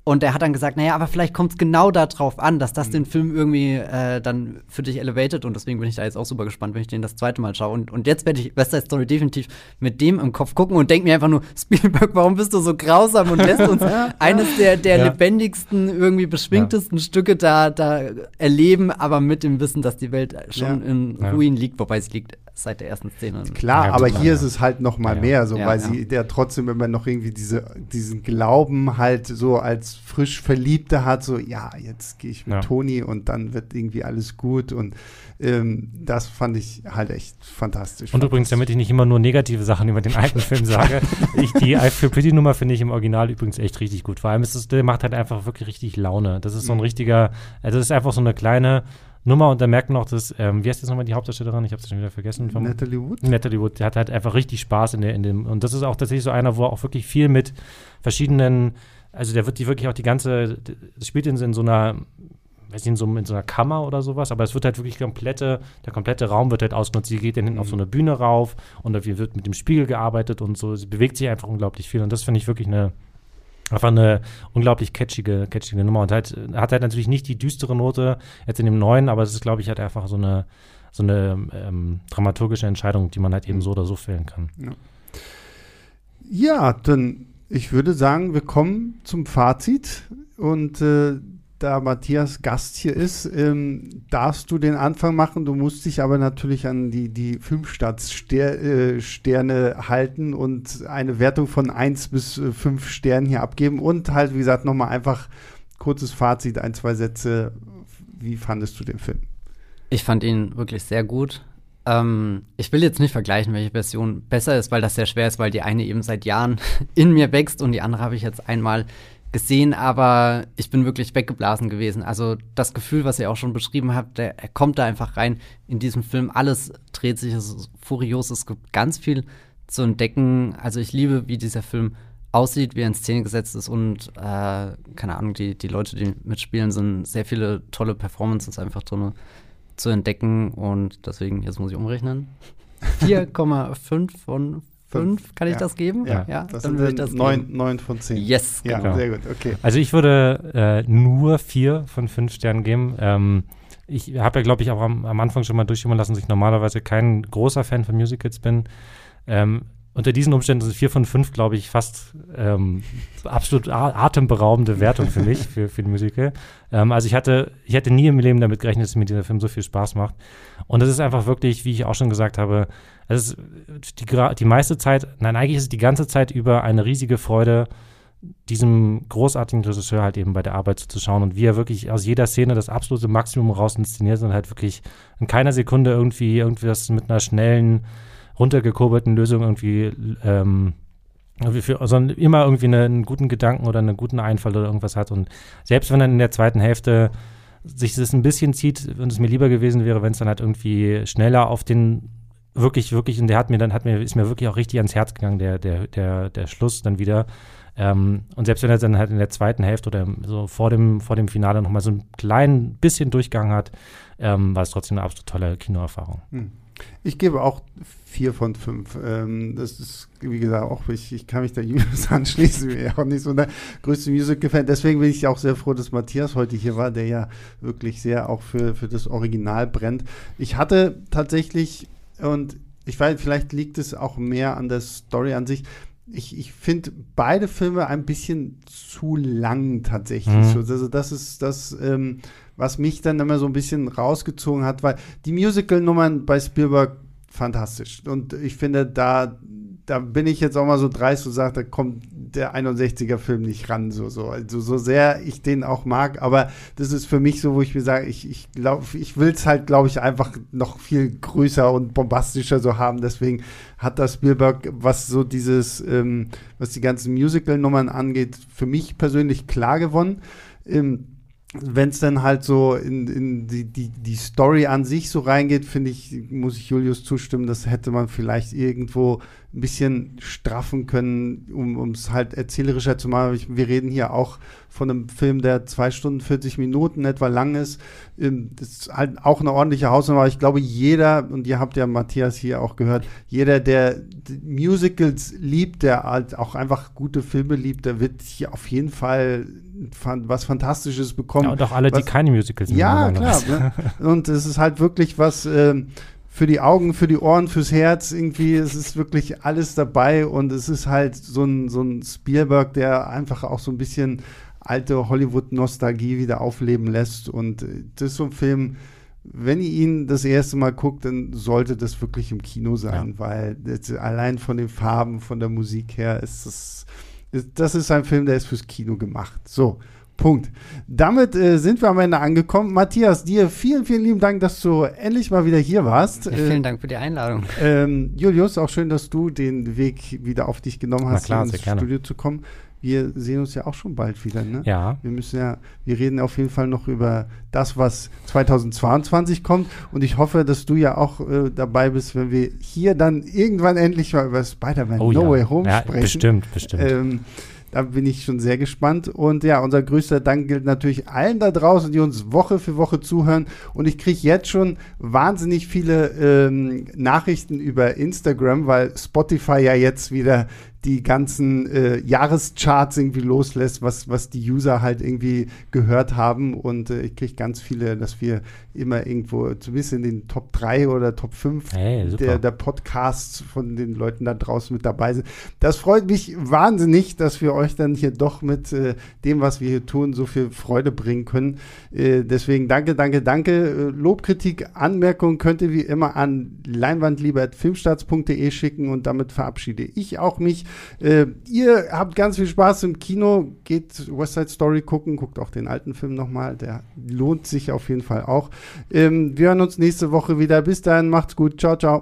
und er hat dann gesagt, naja, aber vielleicht kommt es genau darauf an, dass das den Film irgendwie äh, dann für dich elevated und deswegen bin ich da jetzt auch super gespannt, wenn ich den das zweite Mal schaue. Und, und jetzt werde ich West Side Story definitiv mit dem im Kopf gucken und denke mir einfach nur, Spielberg, warum bist du so grausam und lässt uns eines der, der Ja. lebendigsten, irgendwie beschwingtesten Stücke da, da erleben, aber mit dem Wissen, dass die Welt schon Ja. in Ja. Ruin liegt, wobei sie liegt seit der ersten Szene. Klar, Ja, aber hier ja. ist es halt noch mal Ja. mehr, so Ja, weil ja. sie der trotzdem immer noch irgendwie diese diesen Glauben halt so als frisch Verliebte hat, so ja, jetzt gehe ich mit Ja. Toni und dann wird irgendwie alles gut und ähm, das fand ich halt echt fantastisch. Und übrigens, damit ich nicht immer nur negative Sachen über den alten Film sage, ich, die I Feel Pretty Nummer finde ich im Original übrigens echt richtig gut. Vor allem ist es, der macht halt einfach wirklich richtig Laune. Das ist so ein richtiger, also das ist einfach so eine kleine, Nummer und da merkt man auch, dass, ähm, wie heißt jetzt nochmal die Hauptdarstellerin? Ich habe es schon wieder vergessen. Vom Natalie Wood? Natalie Wood, die hat halt einfach richtig Spaß in, der, in dem, und das ist auch tatsächlich so einer, wo er auch wirklich viel mit verschiedenen, also der wird die wirklich auch die ganze, das spielt in, in so einer, weiß nicht, in so, in so einer Kammer oder sowas, aber es wird halt wirklich komplette, der komplette Raum wird halt ausgenutzt. Sie geht dann hinten mhm. auf so eine Bühne rauf und da wird mit dem Spiegel gearbeitet und so. Sie bewegt sich einfach unglaublich viel und das finde ich wirklich eine, einfach eine unglaublich catchige, catchige Nummer. Und halt, hat halt natürlich nicht die düstere Note jetzt in dem neuen, aber es ist, glaube ich, halt einfach so eine, so eine ähm, dramaturgische Entscheidung, die man halt eben so oder so fällen kann. Ja, ja dann ich würde sagen, wir kommen zum Fazit und äh, da Matthias Gast hier ist, ähm, darfst du den Anfang machen. Du musst dich aber natürlich an die, die Filmstarts-Sterne äh, halten und eine Wertung von 1 bis äh, 5 Sternen hier abgeben. Und halt, wie gesagt, nochmal einfach kurzes Fazit, ein, zwei Sätze. Wie fandest du den Film? Ich fand ihn wirklich sehr gut. Ähm, ich will jetzt nicht vergleichen, welche Version besser ist, weil das sehr schwer ist, weil die eine eben seit Jahren in mir wächst und die andere habe ich jetzt einmal gesehen, aber ich bin wirklich weggeblasen gewesen. Also das Gefühl, was ihr auch schon beschrieben habt, der, er kommt da einfach rein in diesem Film. Alles dreht sich, es ist furios, es gibt ganz viel zu entdecken. Also ich liebe, wie dieser Film aussieht, wie er in Szene gesetzt ist und äh, keine Ahnung, die, die Leute, die mitspielen, sind sehr viele tolle Performances einfach drin zu entdecken und deswegen, jetzt muss ich umrechnen. 4,5 von Fünf, kann ich ja. das geben? Ja, ja das dann würde ich das neun, neun von zehn. Yes, ja, genau. sehr gut, okay. Also ich würde äh, nur vier von fünf Sternen geben. Ähm, ich habe ja, glaube ich, auch am, am, Anfang schon mal durchschimmern lassen, dass ich normalerweise kein großer Fan von Musicals bin. Ähm, unter diesen Umständen sind vier von fünf, glaube ich, fast ähm, absolut atemberaubende Wertung für mich, für, für die Musical. Ähm, also ich hatte, ich hätte nie im Leben damit gerechnet, dass mir dieser Film so viel Spaß macht. Und es ist einfach wirklich, wie ich auch schon gesagt habe, es ist die, die meiste Zeit, nein, eigentlich ist es die ganze Zeit über eine riesige Freude, diesem großartigen Regisseur halt eben bei der Arbeit zuzuschauen und wie er wirklich aus jeder Szene das absolute Maximum raus inszeniert und halt wirklich in keiner Sekunde irgendwie irgendwas mit einer schnellen, runtergekurbelten Lösung irgendwie, ähm, für, sondern immer irgendwie eine, einen guten Gedanken oder einen guten Einfall oder irgendwas hat und selbst wenn er in der zweiten Hälfte sich das ein bisschen zieht und es mir lieber gewesen wäre, wenn es dann halt irgendwie schneller auf den wirklich, wirklich, und der hat mir dann, hat mir, ist mir wirklich auch richtig ans Herz gegangen, der, der, der, der Schluss dann wieder. Ähm, und selbst wenn er dann halt in der zweiten Hälfte oder so vor dem, vor dem Finale nochmal so ein klein bisschen Durchgang hat, ähm, war es trotzdem eine absolut tolle Kinoerfahrung. Hm. Ich gebe auch vier von fünf. Ähm, das ist, wie gesagt, auch ich, ich kann mich da Julius anschließen. Ich bin ja auch nicht so der größte Musical-Fan. Deswegen bin ich auch sehr froh, dass Matthias heute hier war, der ja wirklich sehr auch für, für das Original brennt. Ich hatte tatsächlich und ich weiß, vielleicht liegt es auch mehr an der Story an sich. Ich, ich finde beide Filme ein bisschen zu lang tatsächlich. Mhm. Also das ist das, ähm, was mich dann immer so ein bisschen rausgezogen hat, weil die Musical-Nummern bei Spielberg fantastisch. Und ich finde, da, da bin ich jetzt auch mal so dreist und sage, da kommt der 61er-Film nicht ran, so, so. Also so sehr ich den auch mag, aber das ist für mich so, wo ich mir sage, ich, ich glaube, ich will es halt, glaube ich, einfach noch viel größer und bombastischer so haben. Deswegen hat das Spielberg, was so dieses, ähm, was die ganzen Musical-Nummern angeht, für mich persönlich klar gewonnen. Ähm, wenn es dann halt so in, in die, die, die Story an sich so reingeht, finde ich, muss ich Julius zustimmen, das hätte man vielleicht irgendwo ein bisschen straffen können, um es halt erzählerischer zu machen. Wir reden hier auch von einem Film, der zwei Stunden 40 Minuten etwa lang ist. Ähm, das ist halt auch eine ordentliche Hausnummer. Ich glaube, jeder, und ihr habt ja Matthias hier auch gehört, jeder, der Musicals liebt, der halt auch einfach gute Filme liebt, der wird hier auf jeden Fall was Fantastisches bekommen. Ja, und auch alle, was, die keine Musicals Ja, klar. Ne? Und es ist halt wirklich was äh, für die Augen, für die Ohren, fürs Herz irgendwie. Es ist wirklich alles dabei und es ist halt so ein, so ein Spielberg, der einfach auch so ein bisschen alte Hollywood-Nostalgie wieder aufleben lässt. Und äh, das ist so ein Film, wenn ihr ihn das erste Mal guckt, dann sollte das wirklich im Kino sein, ja. weil allein von den Farben, von der Musik her ist das das ist ein Film, der ist fürs Kino gemacht. So, Punkt. Damit äh, sind wir am Ende angekommen. Matthias, dir vielen, vielen lieben Dank, dass du endlich mal wieder hier warst. Ja, vielen äh, Dank für die Einladung. Ähm, Julius, auch schön, dass du den Weg wieder auf dich genommen hast, klar, ins Studio zu kommen. Wir sehen uns ja auch schon bald wieder, ne? Ja. Wir müssen ja, wir reden auf jeden Fall noch über das, was 2022 kommt. Und ich hoffe, dass du ja auch äh, dabei bist, wenn wir hier dann irgendwann endlich mal über Spider-Man Oh No ja. Way Home ja, sprechen. Bestimmt, bestimmt. Ähm, da bin ich schon sehr gespannt. Und ja, unser größter Dank gilt natürlich allen da draußen, die uns Woche für Woche zuhören. Und ich kriege jetzt schon wahnsinnig viele ähm, Nachrichten über Instagram, weil Spotify ja jetzt wieder die ganzen äh, Jahrescharts irgendwie loslässt, was, was die User halt irgendwie gehört haben. Und äh, ich kriege ganz viele, dass wir immer irgendwo, zumindest in den Top 3 oder Top 5 Hey, der, der Podcasts von den Leuten da draußen mit dabei sind. Das freut mich wahnsinnig, dass wir euch dann hier doch mit äh, dem, was wir hier tun, so viel Freude bringen können. Äh, deswegen danke, danke, danke. Äh, Lob, Kritik, Anmerkungen könnt ihr wie immer an leinwandlieber.filmstarts.de schicken und damit verabschiede ich auch mich. Äh, ihr habt ganz viel Spaß im Kino, geht West Side Story gucken, guckt auch den alten Film nochmal, der lohnt sich auf jeden Fall auch. Ähm, wir hören uns nächste Woche wieder. Bis dahin, macht's gut. Ciao, ciao.